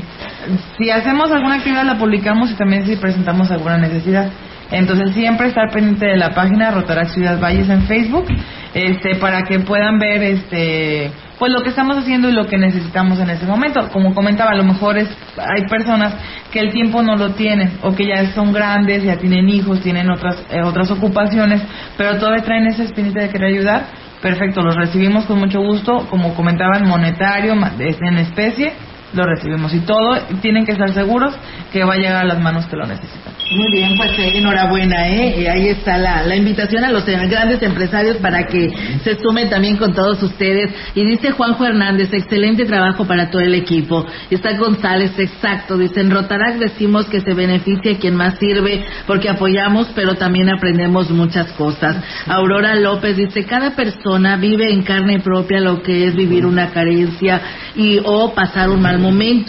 si hacemos alguna actividad la publicamos y también si presentamos alguna necesidad. Entonces siempre estar pendiente de la página Rotarac Ciudad Valles en Facebook, este, para que puedan ver este pues lo que estamos haciendo y lo que necesitamos en ese momento. Como comentaba, a lo mejor es, hay personas que el tiempo no lo tienen o que ya son grandes, ya tienen hijos, tienen otras eh, otras ocupaciones, pero todavía traen esa espinita de querer ayudar. Perfecto, los recibimos con mucho gusto, como comentaban, monetario, en especie, lo recibimos y todo tienen que estar seguros que va a llegar a las manos que lo necesitan. Muy bien, pues eh, enhorabuena, ¿eh? Ahí está la, la invitación a los grandes empresarios para que se sumen también con todos ustedes. Y dice Juanjo Hernández, excelente trabajo para todo el equipo. Está González, exacto. Dice, en Rotarac decimos que se beneficia quien más sirve porque apoyamos, pero también aprendemos muchas cosas. Aurora López dice, cada persona vive en carne propia lo que es vivir una carencia y o pasar un mal momento.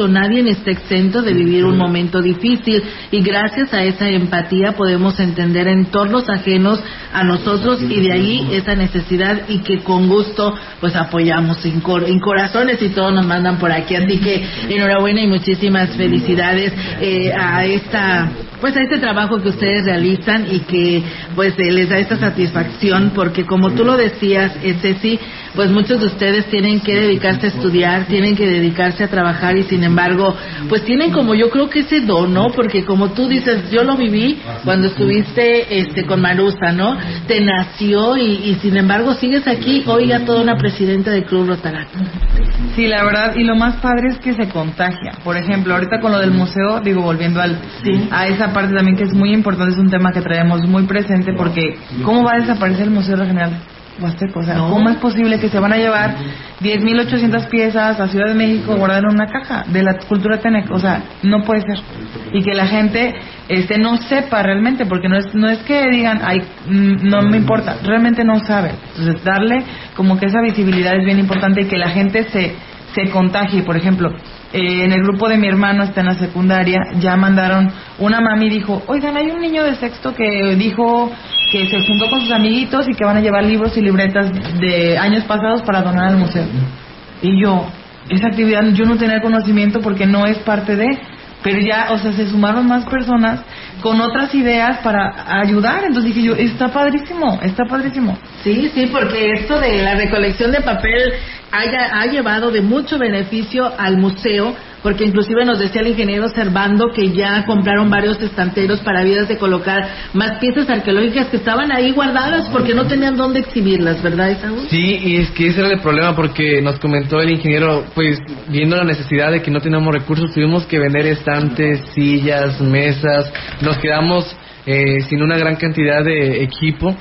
Nadie está exento de vivir un momento difícil y gracias a esa empatía podemos entender entornos ajenos a nosotros y de ahí esa necesidad y que con gusto pues apoyamos en, corazones y todos nos mandan por aquí. Así que enhorabuena y muchísimas felicidades eh, a esta pues a este trabajo que ustedes realizan y que pues eh, les da esta satisfacción porque como tú lo decías, eh, Ceci, pues muchos de ustedes tienen que dedicarse a estudiar, tienen que dedicarse a trabajar y sin embargo pues tienen como yo creo que ese don, ¿no? Porque como tú dices, yo lo viví cuando estuviste este con Marusa, ¿no? Te nació y, sin embargo sigues aquí, oiga toda una presidenta del Club Rotaract. Sí, la verdad, y lo más padre es que se contagia. Por ejemplo, ahorita con lo del museo, digo, volviendo al, a esa parte también que es muy importante, es un tema que traemos muy presente porque ¿cómo va a desaparecer el Museo Regional? O sea, ¿cómo es posible que se van a llevar 10.800 piezas a Ciudad de México guardadas en una caja de la cultura Tenec? O sea, no puede ser. Y que la gente este no sepa realmente, porque no es, no es que digan, ay, mm, no me importa, realmente no saben. Entonces, darle como que esa visibilidad es bien importante y que la gente se se contagie. Por ejemplo, eh, en el grupo de mi hermano está en la secundaria, ya mandaron, una mami dijo, oigan, hay un niño de sexto que dijo que se juntó con sus amiguitos y que van a llevar libros y libretas de años pasados para donar al museo. Y yo, esa actividad yo no tenía conocimiento porque no es parte de pero ya, o sea, se sumaron más personas con otras ideas para ayudar. Entonces dije yo, está padrísimo, está padrísimo. Sí, sí, porque esto de la recolección de papel haya, ha llevado de mucho beneficio al museo porque inclusive nos decía el ingeniero Servando que ya compraron varios estanteros para vidas de colocar más piezas arqueológicas que estaban ahí guardadas porque no tenían dónde exhibirlas, ¿verdad, Isaú? Sí, y es que ese era el problema porque nos comentó el ingeniero, pues viendo la necesidad de que no teníamos recursos, tuvimos que vender estantes, sillas, mesas, nos quedamos eh, sin una gran cantidad de equipo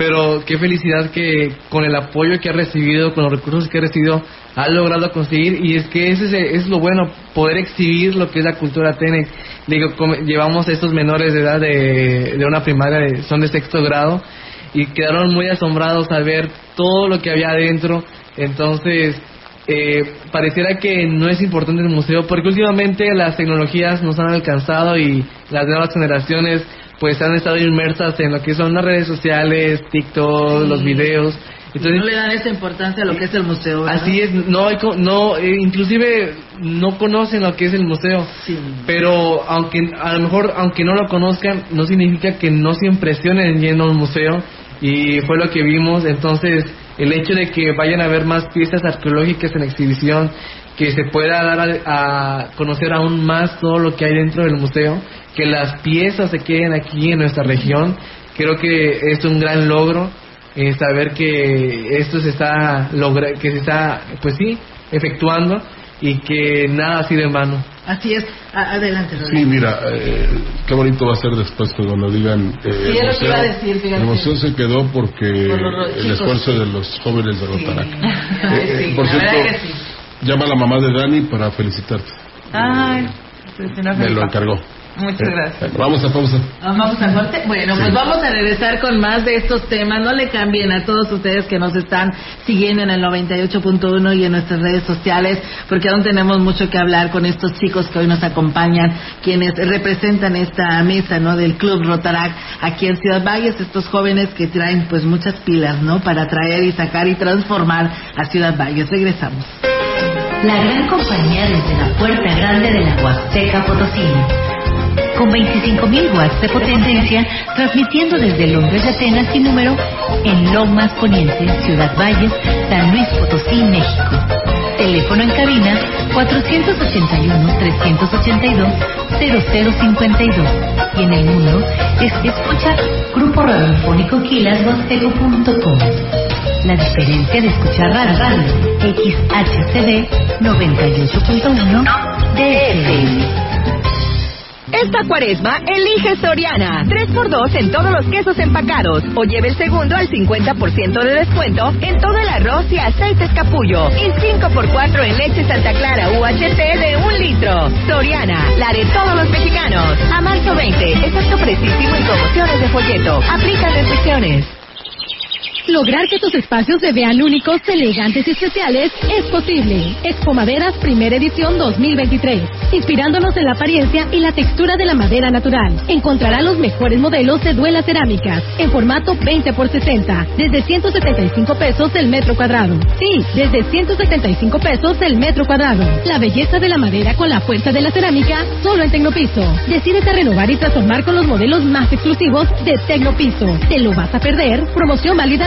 pero qué felicidad que con el apoyo que ha recibido, con los recursos que ha recibido, ha logrado conseguir y es que ese es, lo bueno, poder exhibir lo que es la cultura Tenec. Digo, llevamos a estos menores de edad de, de una primaria, son de sexto grado y quedaron muy asombrados al ver todo lo que había adentro. Entonces, eh, pareciera que no es importante el museo porque últimamente las tecnologías nos han alcanzado y las nuevas generaciones pues han estado inmersas en lo que son las redes sociales, TikTok, los videos. Entonces, no le dan esa importancia a lo que es el museo. Así es, no, no eh, inclusive no conocen lo que es el museo. Sí. Pero aunque a lo mejor aunque no lo conozcan, no significa que no se impresionen yendo al museo y fue lo que vimos. Entonces, el hecho de que vayan a ver más piezas arqueológicas en exhibición, que se pueda dar a conocer aún más todo lo que hay dentro del museo que las piezas se queden aquí en nuestra región. Creo que esto es un gran logro, eh, saber que esto se está logra que se está, pues sí, efectuando y que nada ha sido en vano. Así es. adelante, Sí, mira, eh, qué bonito va a ser después cuando digan. Eh, el, museo, a decir, el museo se quedó porque el esfuerzo de los jóvenes de Rotarac. Eh, por cierto, llama a la mamá de Dani para felicitarte. Ay, me lo encargó. Muchas eh, gracias. Vamos a pausa. Vamos a corte. Bueno, pues vamos a regresar con más de estos temas. No le cambien a todos ustedes que nos están siguiendo en el 98.1 y en nuestras redes sociales, porque aún tenemos mucho que hablar con estos chicos que hoy nos acompañan, quienes representan esta mesa, ¿no? Del Club Rotarac aquí en Ciudad Valles, estos jóvenes que traen pues muchas pilas, ¿no? Para traer y sacar y transformar a Ciudad Valles. Regresamos. La gran compañía desde la puerta grande de la Huasteca Potosí con 25.000 watts de potencia, transmitiendo desde Londres y Atenas sin número en Lomas Poniente, Ciudad Valles, San Luis Potosí, México. Teléfono en cabina 481-382-0052. Y en el mundo es escuchar Grupo Radiofónico. La diferencia de escuchar radio XHCD 98.1 DFM. Esta cuaresma, elige Soriana. 3x2 en todos los quesos empacados. O lleve el segundo al 50% de descuento en todo el arroz y aceites capullo. Y 5x4 en leche Santa Clara UHT de un litro. Soriana, la de todos los mexicanos. A marzo 20, excepto precisísimo en promociones de folleto. Aplica restricciones. Lograr que tus espacios se vean únicos, elegantes y especiales es posible. Expo Maderas Primera Edición 2023. Inspirándonos en la apariencia y la textura de la madera natural. Encontrará los mejores modelos de duelas cerámicas en formato 20 x 60 desde 175 pesos el metro cuadrado. Sí, desde 175 pesos el metro cuadrado. La belleza de la madera con la fuerza de la cerámica solo en Tecnopiso. Decídete a renovar y transformar con los modelos más exclusivos de Tecnopiso. ¿Te lo vas a perder? Promoción válida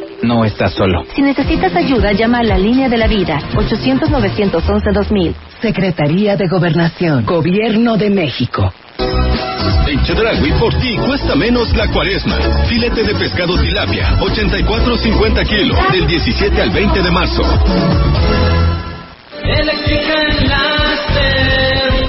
No estás solo. Si necesitas ayuda, llama a la línea de la vida. 800-911-2000. Secretaría de Gobernación. Gobierno de México. En Chedragui por ti cuesta menos la cuaresma. Filete de pescado tilapia, 84.50 kilos, del 17 al 20 de marzo. Eléctrica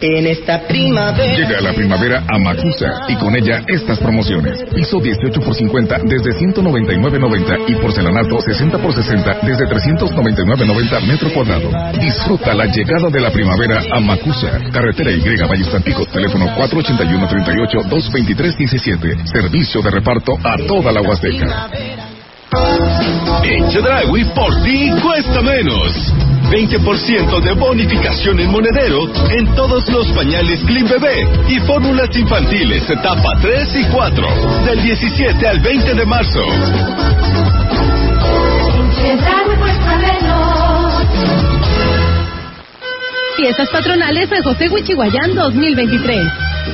en esta primavera. Llega la primavera a Macusa y con ella estas promociones. Piso 18 por 50 desde 199.90 y porcelanato 60 por 60 desde 399.90 metro cuadrado. Disfruta la llegada de la primavera a Macusa. Carretera Y Valle Tampico. Teléfono 481 38 223 17. Servicio de reparto a toda la Huasteca. En Chedragui por ti cuesta menos. 20% de bonificación en monedero en todos los pañales Clean Bebé y fórmulas infantiles etapa 3 y 4 del 17 al 20 de marzo. Fiestas patronales San José Huichihuayán 2023.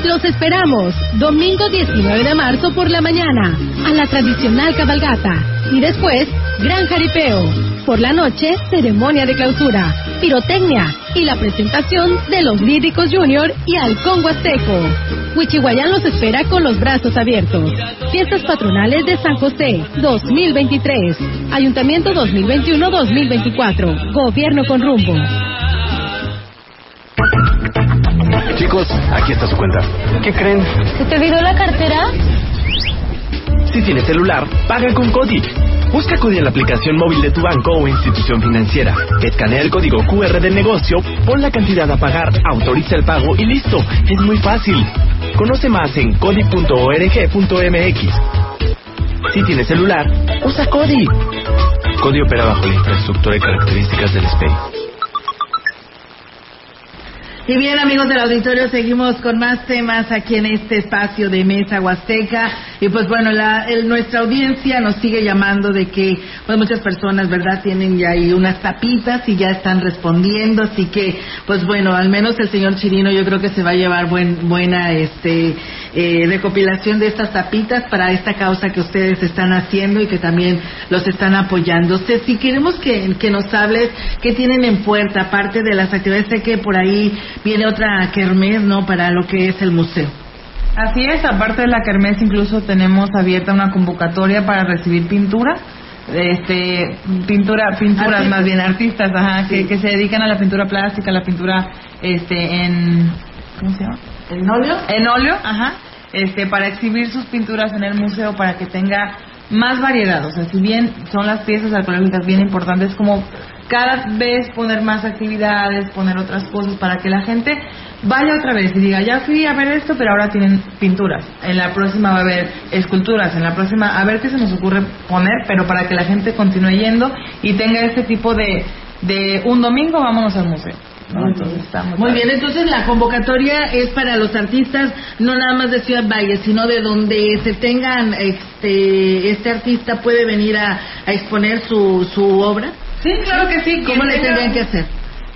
Los esperamos domingo 19 de marzo por la mañana a la tradicional cabalgata y después gran jaripeo. Por la noche, ceremonia de clausura, pirotecnia y la presentación de los Líricos Junior y Halcón Huasteco. Huichihuayán los espera con los brazos abiertos. Fiestas patronales de San José 2023. Ayuntamiento 2021-2024. Gobierno con rumbo. Chicos, aquí está su cuenta. ¿Qué creen? ¿Se te olvidó la cartera? Si tienes celular, paga con Cody. Busca Cody en la aplicación móvil de tu banco o institución financiera. Escanea el código QR del negocio, pon la cantidad a pagar, autoriza el pago y listo. Es muy fácil. Conoce más en cody.org.mx. Si tienes celular, usa Cody. Cody opera bajo la infraestructura y características del SPEI. Y bien, amigos del auditorio, seguimos con más temas aquí en este espacio de Mesa Huasteca. Y pues bueno, la, nuestra audiencia nos sigue llamando de que pues muchas personas, ¿verdad?, tienen ya ahí unas tapitas y ya están respondiendo. Así que, pues bueno, al menos el señor Chirino yo creo que se va a llevar buen, buena este, eh, recopilación de estas tapitas para esta causa que ustedes están haciendo y que también los están apoyando. si queremos que, que nos hables qué tienen en puerta, aparte de las actividades, sé que por ahí viene otra kermés, ¿no? Para lo que es el museo. Así es, aparte de la kermés incluso tenemos abierta una convocatoria para recibir pintura este pintura pinturas más bien artistas ajá, que, que, se dedican a la pintura plástica la pintura este en ¿cómo se llama? en óleo en óleo ajá este para exhibir sus pinturas en el museo para que tenga más variedad o sea si bien son las piezas arqueológicas bien importantes como cada vez poner más actividades, poner otras cosas para que la gente vaya otra vez y diga, ya fui a ver esto, pero ahora tienen pinturas. En la próxima va a haber esculturas, en la próxima a ver qué se nos ocurre poner, pero para que la gente continúe yendo y tenga este tipo de, de un domingo vámonos al museo. Muy bien, entonces la convocatoria es para los artistas, no nada más de Ciudad Valle, sino de donde se tengan, este, este artista puede venir a, a exponer su, su obra. Sí, claro que sí. ¿Cómo le tendrían que hacer?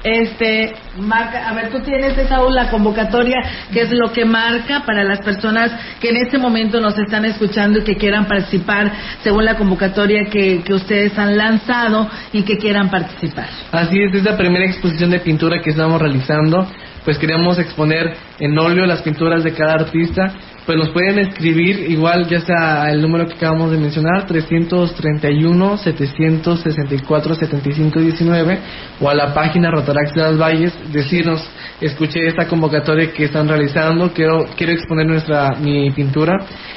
Este, marca, a ver, tú tienes esa la convocatoria, que es lo que marca para las personas que en este momento nos están escuchando y que quieran participar según la convocatoria que, que ustedes han lanzado y que quieran participar. Así es, es la primera exposición de pintura que estamos realizando, pues queríamos exponer en óleo las pinturas de cada artista pues nos pueden escribir igual ya sea el número que acabamos de mencionar 331 764 75 19 o a la página Rotarax de las Valles decirnos escuché esta convocatoria que están realizando quiero quiero exponer nuestra mi pintura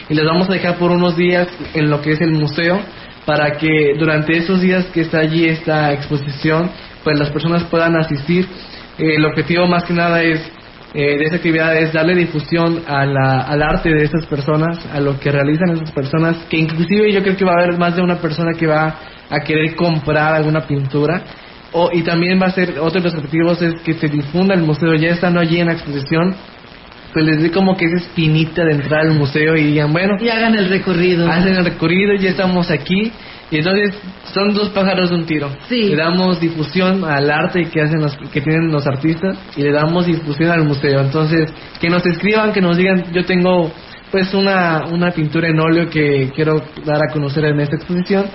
y les vamos a dejar por unos días en lo que es el museo para que durante esos días que está allí esta exposición pues las personas puedan asistir. El objetivo más que nada es eh, de esa actividad es darle difusión a la, al arte de esas personas, a lo que realizan esas personas, que inclusive yo creo que va a haber más de una persona que va a querer comprar alguna pintura. O, y también va a ser, otro de los objetivos es que se difunda el museo, ya estando allí en la exposición, pues les dé como que esa espinita de entrar al museo y digan, bueno. Y hagan el recorrido. Hacen el recorrido, ya estamos aquí y entonces son dos pájaros de un tiro. Le damos difusión al arte que hacen los, que tienen los artistas y le damos difusión al museo. Entonces, que nos escriban, que nos digan, yo tengo pues una, una pintura en óleo que quiero dar a conocer en esta exposición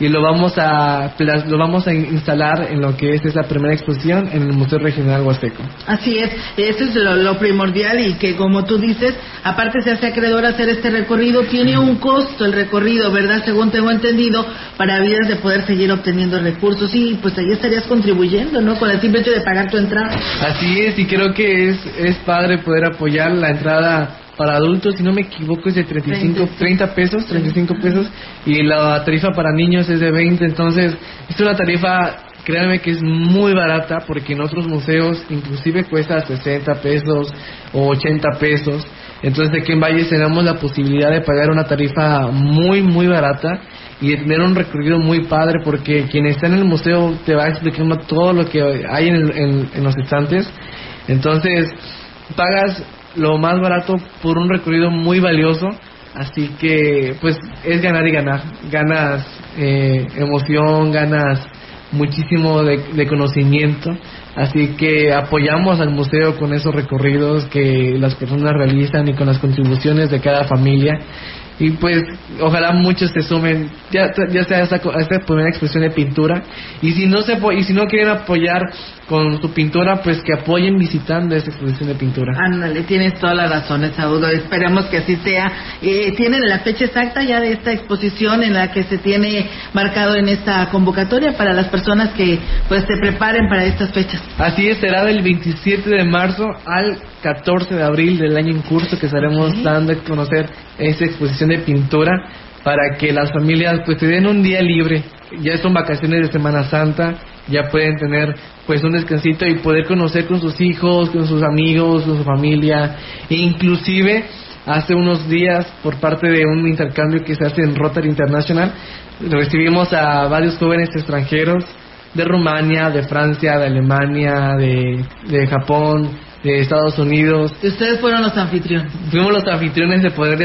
y lo vamos a lo vamos a instalar en lo que es esa primera exposición en el Museo Regional Huasteco. Así es, eso es lo, primordial y que como tú dices, aparte se hace acreedor hacer este recorrido, tiene un costo el recorrido, ¿verdad? Según tengo entendido, para vías de poder seguir obteniendo recursos y pues ahí estarías contribuyendo, ¿no? Con el simple hecho de pagar tu entrada. Así es, y creo que es, es padre poder apoyar la entrada para adultos, si no me equivoco, es de 35, 30 pesos, 35 pesos, y la tarifa para niños es de 20, entonces es una tarifa, créanme que es muy barata, porque en otros museos inclusive cuesta 60 pesos o 80 pesos, entonces aquí en Valles tenemos la posibilidad de pagar una tarifa muy, muy barata y de tener un recorrido muy padre, porque quien está en el museo te va explicando todo lo que hay en, en los estantes, entonces pagas lo más barato por un recorrido muy valioso. Así que, pues, es ganar y ganar. Ganas eh, emoción, ganas muchísimo de, conocimiento. Así que apoyamos al museo con esos recorridos que las personas realizan y con las contribuciones de cada familia y pues ojalá muchos se sumen ya, ya sea a esta, primera expresión de pintura. Y si no se y si no quieren apoyar con su pintura pues que apoyen visitando esta exposición de pintura. Ándale tienes toda la razón Saúl esperemos que así sea. Eh, tienen la fecha exacta ya de esta exposición en la que se tiene marcado en esta convocatoria para las personas que pues se preparen para estas fechas así es será del 27 de marzo al 14 de abril del año en curso que estaremos dando a conocer esta exposición de pintura para que las familias pues se den un día libre. Ya son vacaciones de Semana Santa, ya pueden tener pues un descansito y poder conocer con sus hijos, con sus amigos, con su familia, e inclusive hace unos días por parte de un intercambio que se hace en Rotary International recibimos a varios jóvenes extranjeros de Rumania, de Francia, de Alemania, de, de Japón, de Estados Unidos. Ustedes fueron los anfitriones. Fuimos los anfitriones de poder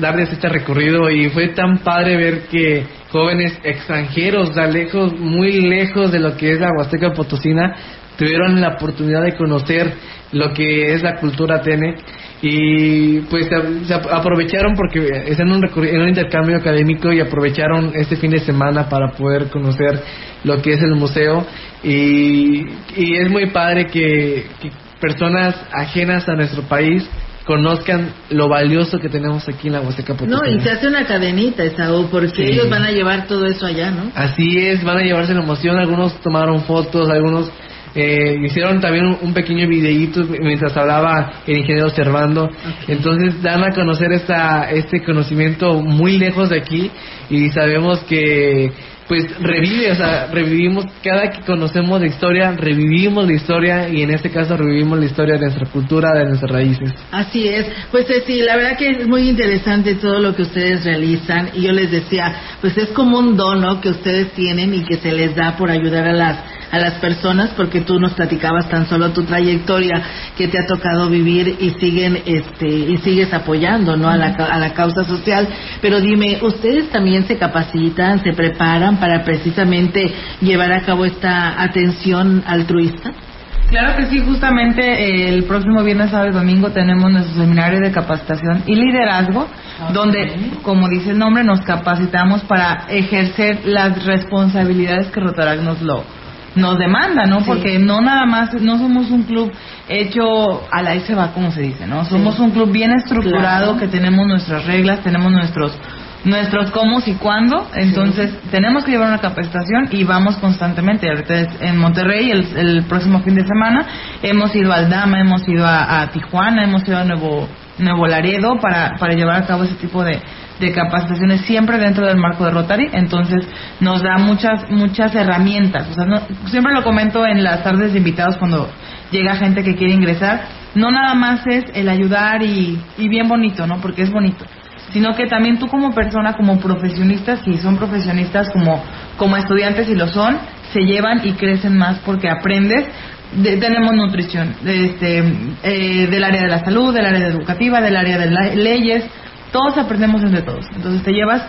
darles este recorrido y fue tan padre ver que jóvenes extranjeros, de lejos, muy lejos de lo que es la Huasteca Potosina, tuvieron la oportunidad de conocer lo que es la cultura Tene y pues se, aprovecharon porque están en un, en un intercambio académico y aprovecharon este fin de semana para poder conocer lo que es el museo y, y es muy padre que personas ajenas a nuestro país conozcan lo valioso que tenemos aquí en la Huasteca No, y se hace una cadenita, Esaú, porque ellos van a llevar todo eso allá, ¿no? Así es, van a llevarse la emoción, algunos tomaron fotos, algunos eh, hicieron también un, pequeño videíto mientras hablaba el ingeniero Servando. Entonces dan a conocer esta, este conocimiento muy lejos de aquí y sabemos que pues revive, o sea, revivimos, cada que conocemos la historia, revivimos la historia y en este caso revivimos la historia de nuestra cultura, de nuestras raíces. Así es, pues sí, la verdad que es muy interesante todo lo que ustedes realizan y yo les decía, pues es como un dono que ustedes tienen y que se les da por ayudar a las a las personas porque tú nos platicabas tan solo tu trayectoria que te ha tocado vivir y siguen este y sigues apoyando no a la, a la causa social. Pero dime ustedes también se capacitan se preparan para precisamente llevar a cabo esta atención altruista Claro que sí, justamente eh, el próximo viernes, sábado y domingo tenemos nuestro seminario de capacitación y liderazgo, donde, como dice el nombre, nos capacitamos para ejercer las responsabilidades que Rotarac nos lo, nos demanda, ¿no? Porque no nada más, no somos un club hecho a la se va, como se dice, ¿no? Somos un club bien estructurado que tenemos nuestras reglas, tenemos nuestros nuestros cómo y cuándo, entonces tenemos que llevar una capacitación y vamos constantemente. Ahorita en Monterrey el, el, próximo fin de semana hemos ido al Dama, hemos ido a, a Tijuana, hemos ido a Nuevo Nuevo Laredo para, para llevar a cabo ese tipo de, de capacitaciones siempre dentro del marco de Rotary, entonces nos da muchas muchas herramientas. O sea, siempre lo comento en las tardes de invitados cuando llega gente que quiere ingresar, no nada más es el ayudar y, y bien bonito, ¿no? Porque es bonito, sino que también tú como persona, como profesionistas, si son profesionistas como, como estudiantes y lo son, se llevan y crecen más porque aprendes. tenemos nutrición este, eh, del área de la salud, del área educativa, del área de leyes, todos aprendemos entre todos. Entonces te llevas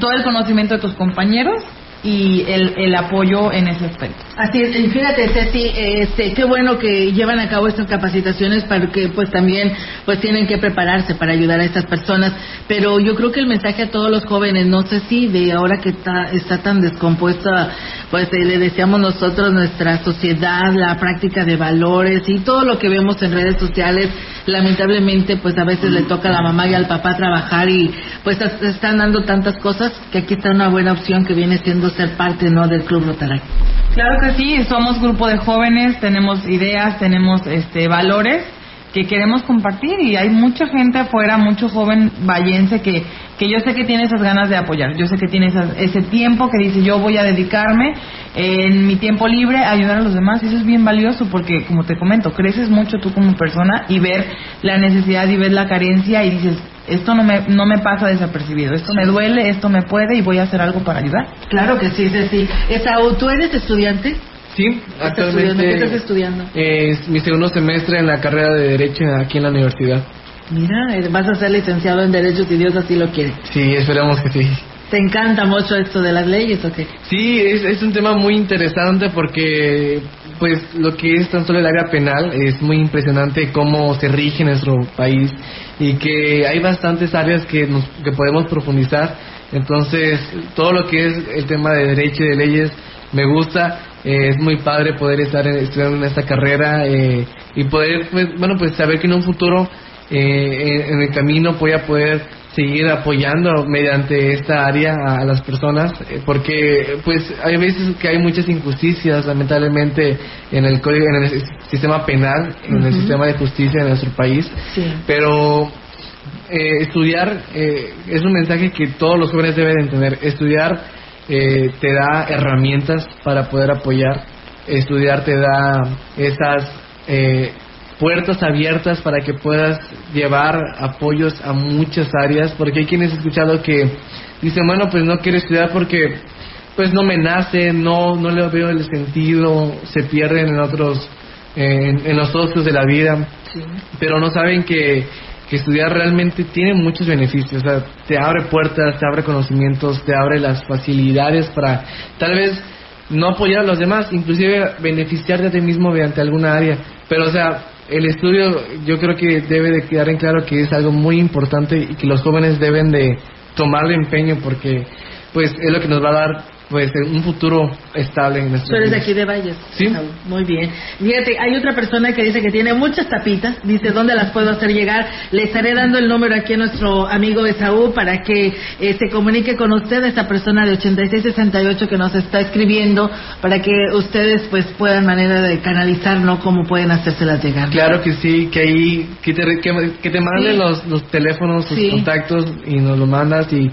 todo el conocimiento de tus compañeros y el, el apoyo en ese aspecto. Así es, y fíjate Ceci, este, qué bueno que llevan a cabo estas capacitaciones para que pues también pues tienen que prepararse para ayudar a estas personas, pero yo creo que el mensaje a todos los jóvenes, no sé si de ahora que está, está tan descompuesta, pues eh, le deseamos nosotros nuestra sociedad, la práctica de valores y todo lo que vemos en redes sociales, lamentablemente pues a veces le toca a la mamá y al papá trabajar y pues están dando tantas cosas que aquí está una buena opción que viene siendo ser parte no del Club Rotaract. Claro que sí, somos grupo de jóvenes, tenemos ideas, tenemos este valores que queremos compartir y hay mucha gente afuera, mucho joven vallense que, que yo sé que tiene esas ganas de apoyar, yo sé que tiene ese tiempo que dice yo voy a dedicarme en mi tiempo libre a ayudar a los demás y eso es bien valioso porque como te comento, creces mucho tú como persona y ver la necesidad y ver la carencia y dices esto no me, no me pasa desapercibido, esto me duele, esto me puede y voy a hacer algo para ayudar. Claro que sí, sí, sí. Esaú, ¿tú eres estudiante? Sí, actualmente. ¿Qué estás estudiando? Es mi segundo semestre en la carrera de Derecho aquí en la universidad. Mira, eh, vas a ser licenciado en Derecho si Dios así lo quiere. Sí, esperamos que sí. ¿Te encanta mucho esto de las leyes o qué? Sí, es, es un tema muy interesante porque pues lo que es tan solo el área penal es muy impresionante cómo se rige nuestro país y que hay bastantes áreas que, nos, que podemos profundizar. Entonces, todo lo que es el tema de derecho y de leyes me gusta. Eh, es muy padre poder estar estudiando en esta carrera eh, y poder, pues, bueno, pues saber que en un futuro, eh, en, el camino, voy a poder seguir apoyando mediante esta área a, las personas porque pues hay veces que hay muchas injusticias lamentablemente en el código en el sistema penal en el sistema de justicia de nuestro país. Pero estudiar es un mensaje que todos los jóvenes deben entender estudiar eh, te da herramientas para poder apoyar. Estudiar te da esas eh, puertas abiertas para que puedas llevar apoyos a muchas áreas, porque hay quienes he escuchado que dicen, bueno, pues no quiero estudiar porque pues no me nace, no, no le veo el sentido, se pierden en otros, en, en los socios de la vida, pero no saben que que estudiar realmente tiene muchos beneficios, o sea, te abre puertas, te abre conocimientos, te abre las facilidades para tal vez no apoyar a los demás, inclusive beneficiarte a ti mismo mediante alguna área, pero o sea, el estudio yo creo que debe de quedar en claro que es algo muy importante y que los jóvenes deben de tomarle empeño porque pues es lo que nos va a dar pues un futuro estable en nuestro Tú eres de aquí de Valles. Sí. Muy bien. Fíjate, hay otra persona que dice que tiene muchas tapitas. Dice, ¿dónde las puedo hacer llegar? Le estaré dando el número aquí a nuestro amigo Esaú para que eh, se comunique con usted, esta persona de 8668 que nos está escribiendo, para que ustedes pues puedan manera de canalizar, ¿no? Cómo pueden hacérselas llegar. Claro que sí, que ahí, que te, que, te manden los, los teléfonos, sus contactos y nos lo mandas y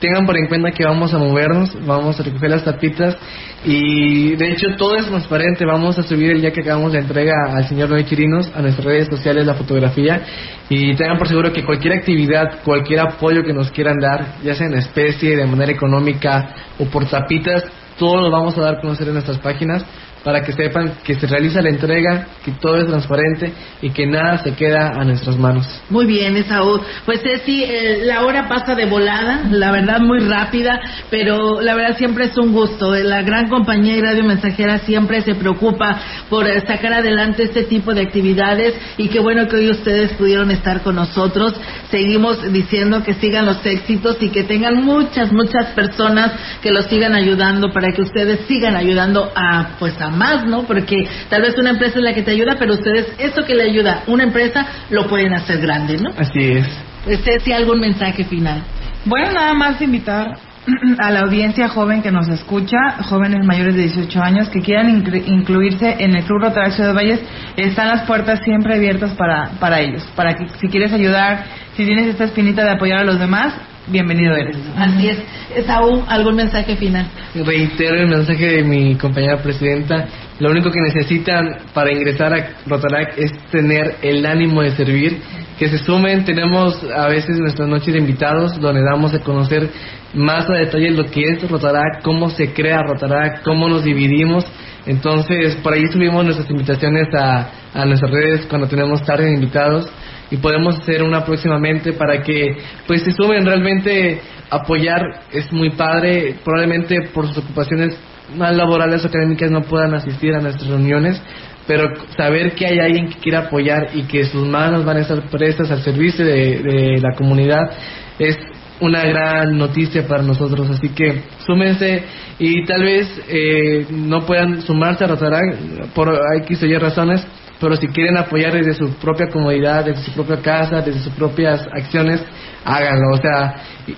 tengan por en cuenta que vamos a movernos, vamos a recoger las tapitas y de hecho todo es transparente, vamos a subir el día que acabamos de entrega al señor Noé Chirinos a nuestras redes sociales la fotografía. Y tengan por seguro que cualquier actividad, cualquier apoyo que nos quieran dar, ya sea en especie, de manera económica o por tapitas, todo lo vamos a dar a conocer en nuestras páginas para que sepan que se realiza la entrega, que todo es transparente y que nada se queda a nuestras manos. Muy bien, Esaú. Pues sí, eh, la hora pasa de volada, la verdad muy rápida, pero la verdad siempre es un gusto. La gran compañía y Radio Mensajera siempre se preocupa por eh, sacar adelante este tipo de actividades y qué bueno que hoy ustedes pudieron estar con nosotros. Seguimos diciendo que sigan los éxitos y que tengan muchas, muchas personas que los sigan ayudando para que ustedes sigan ayudando a pues a más, ¿no? Porque tal vez una empresa es la que te ayuda, pero ustedes, eso que le ayuda una empresa, lo pueden hacer grande, ¿no? Así es. Este, si algún mensaje final. Bueno, nada más invitar a la audiencia joven que nos escucha, jóvenes mayores de 18 años que quieran incluirse en el Club Rotaract de Valles, están las puertas siempre abiertas para, para ellos, para que si quieres ayudar, si tienes esta espinita de apoyar a los demás, bienvenido eres. Así es. Esaú, ¿algún mensaje final? Reitero el mensaje de mi compañera presidenta. Lo único que necesitan para ingresar a Rotarac es tener el ánimo de servir. Que se sumen, tenemos a veces nuestras noches de invitados donde damos a conocer más a detalle lo que es Rotarac, cómo se crea Rotarac, cómo nos dividimos. Entonces, por ahí subimos nuestras invitaciones a, a nuestras redes cuando tenemos tarde invitados y podemos hacer una próximamente para que pues se sumen realmente apoyar es muy padre probablemente por sus ocupaciones más laborales o académicas no puedan asistir a nuestras reuniones pero saber que hay alguien que quiera apoyar y que sus manos van a estar prestas al servicio de, la comunidad es una gran noticia para nosotros. Así que súmense y tal vez eh, no puedan sumarse a Rotaract por X o Y razones, pero si quieren apoyar desde su propia comodidad, desde su propia casa, desde sus propias acciones, háganlo. O sea,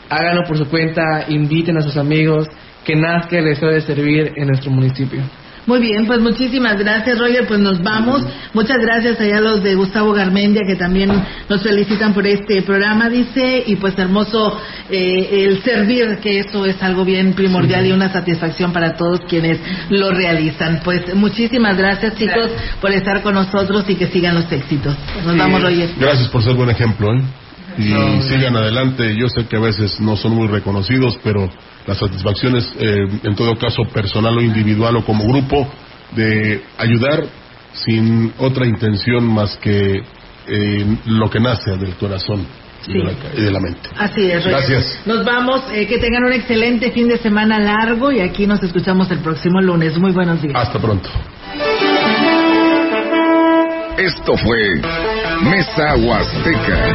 háganlo por su cuenta, inviten a sus amigos, que nazca el deseo de servir en nuestro municipio. Muy bien, pues muchísimas gracias, Roger. Pues nos vamos. Muchas gracias allá a los de Gustavo Garmendia que también nos felicitan por este programa, dice. Y pues hermoso eh, el servir, que eso es algo bien primordial y una satisfacción para todos quienes lo realizan. Pues muchísimas gracias, chicos, por estar con nosotros y que sigan los éxitos. Nos vamos, Roger. Gracias por ser buen ejemplo, ¿eh? Y sigan adelante. Yo sé que a veces no son muy reconocidos, pero las satisfacciones, eh, en todo caso personal o individual o como grupo, de ayudar sin otra intención más que eh, lo que nace del corazón. Y, de la, mente. Así es. Gracias. Nos vamos. Eh, que tengan un excelente fin de semana largo y aquí nos escuchamos el próximo lunes. Muy buenos días. Hasta pronto. Esto fue Mesa Huasteca.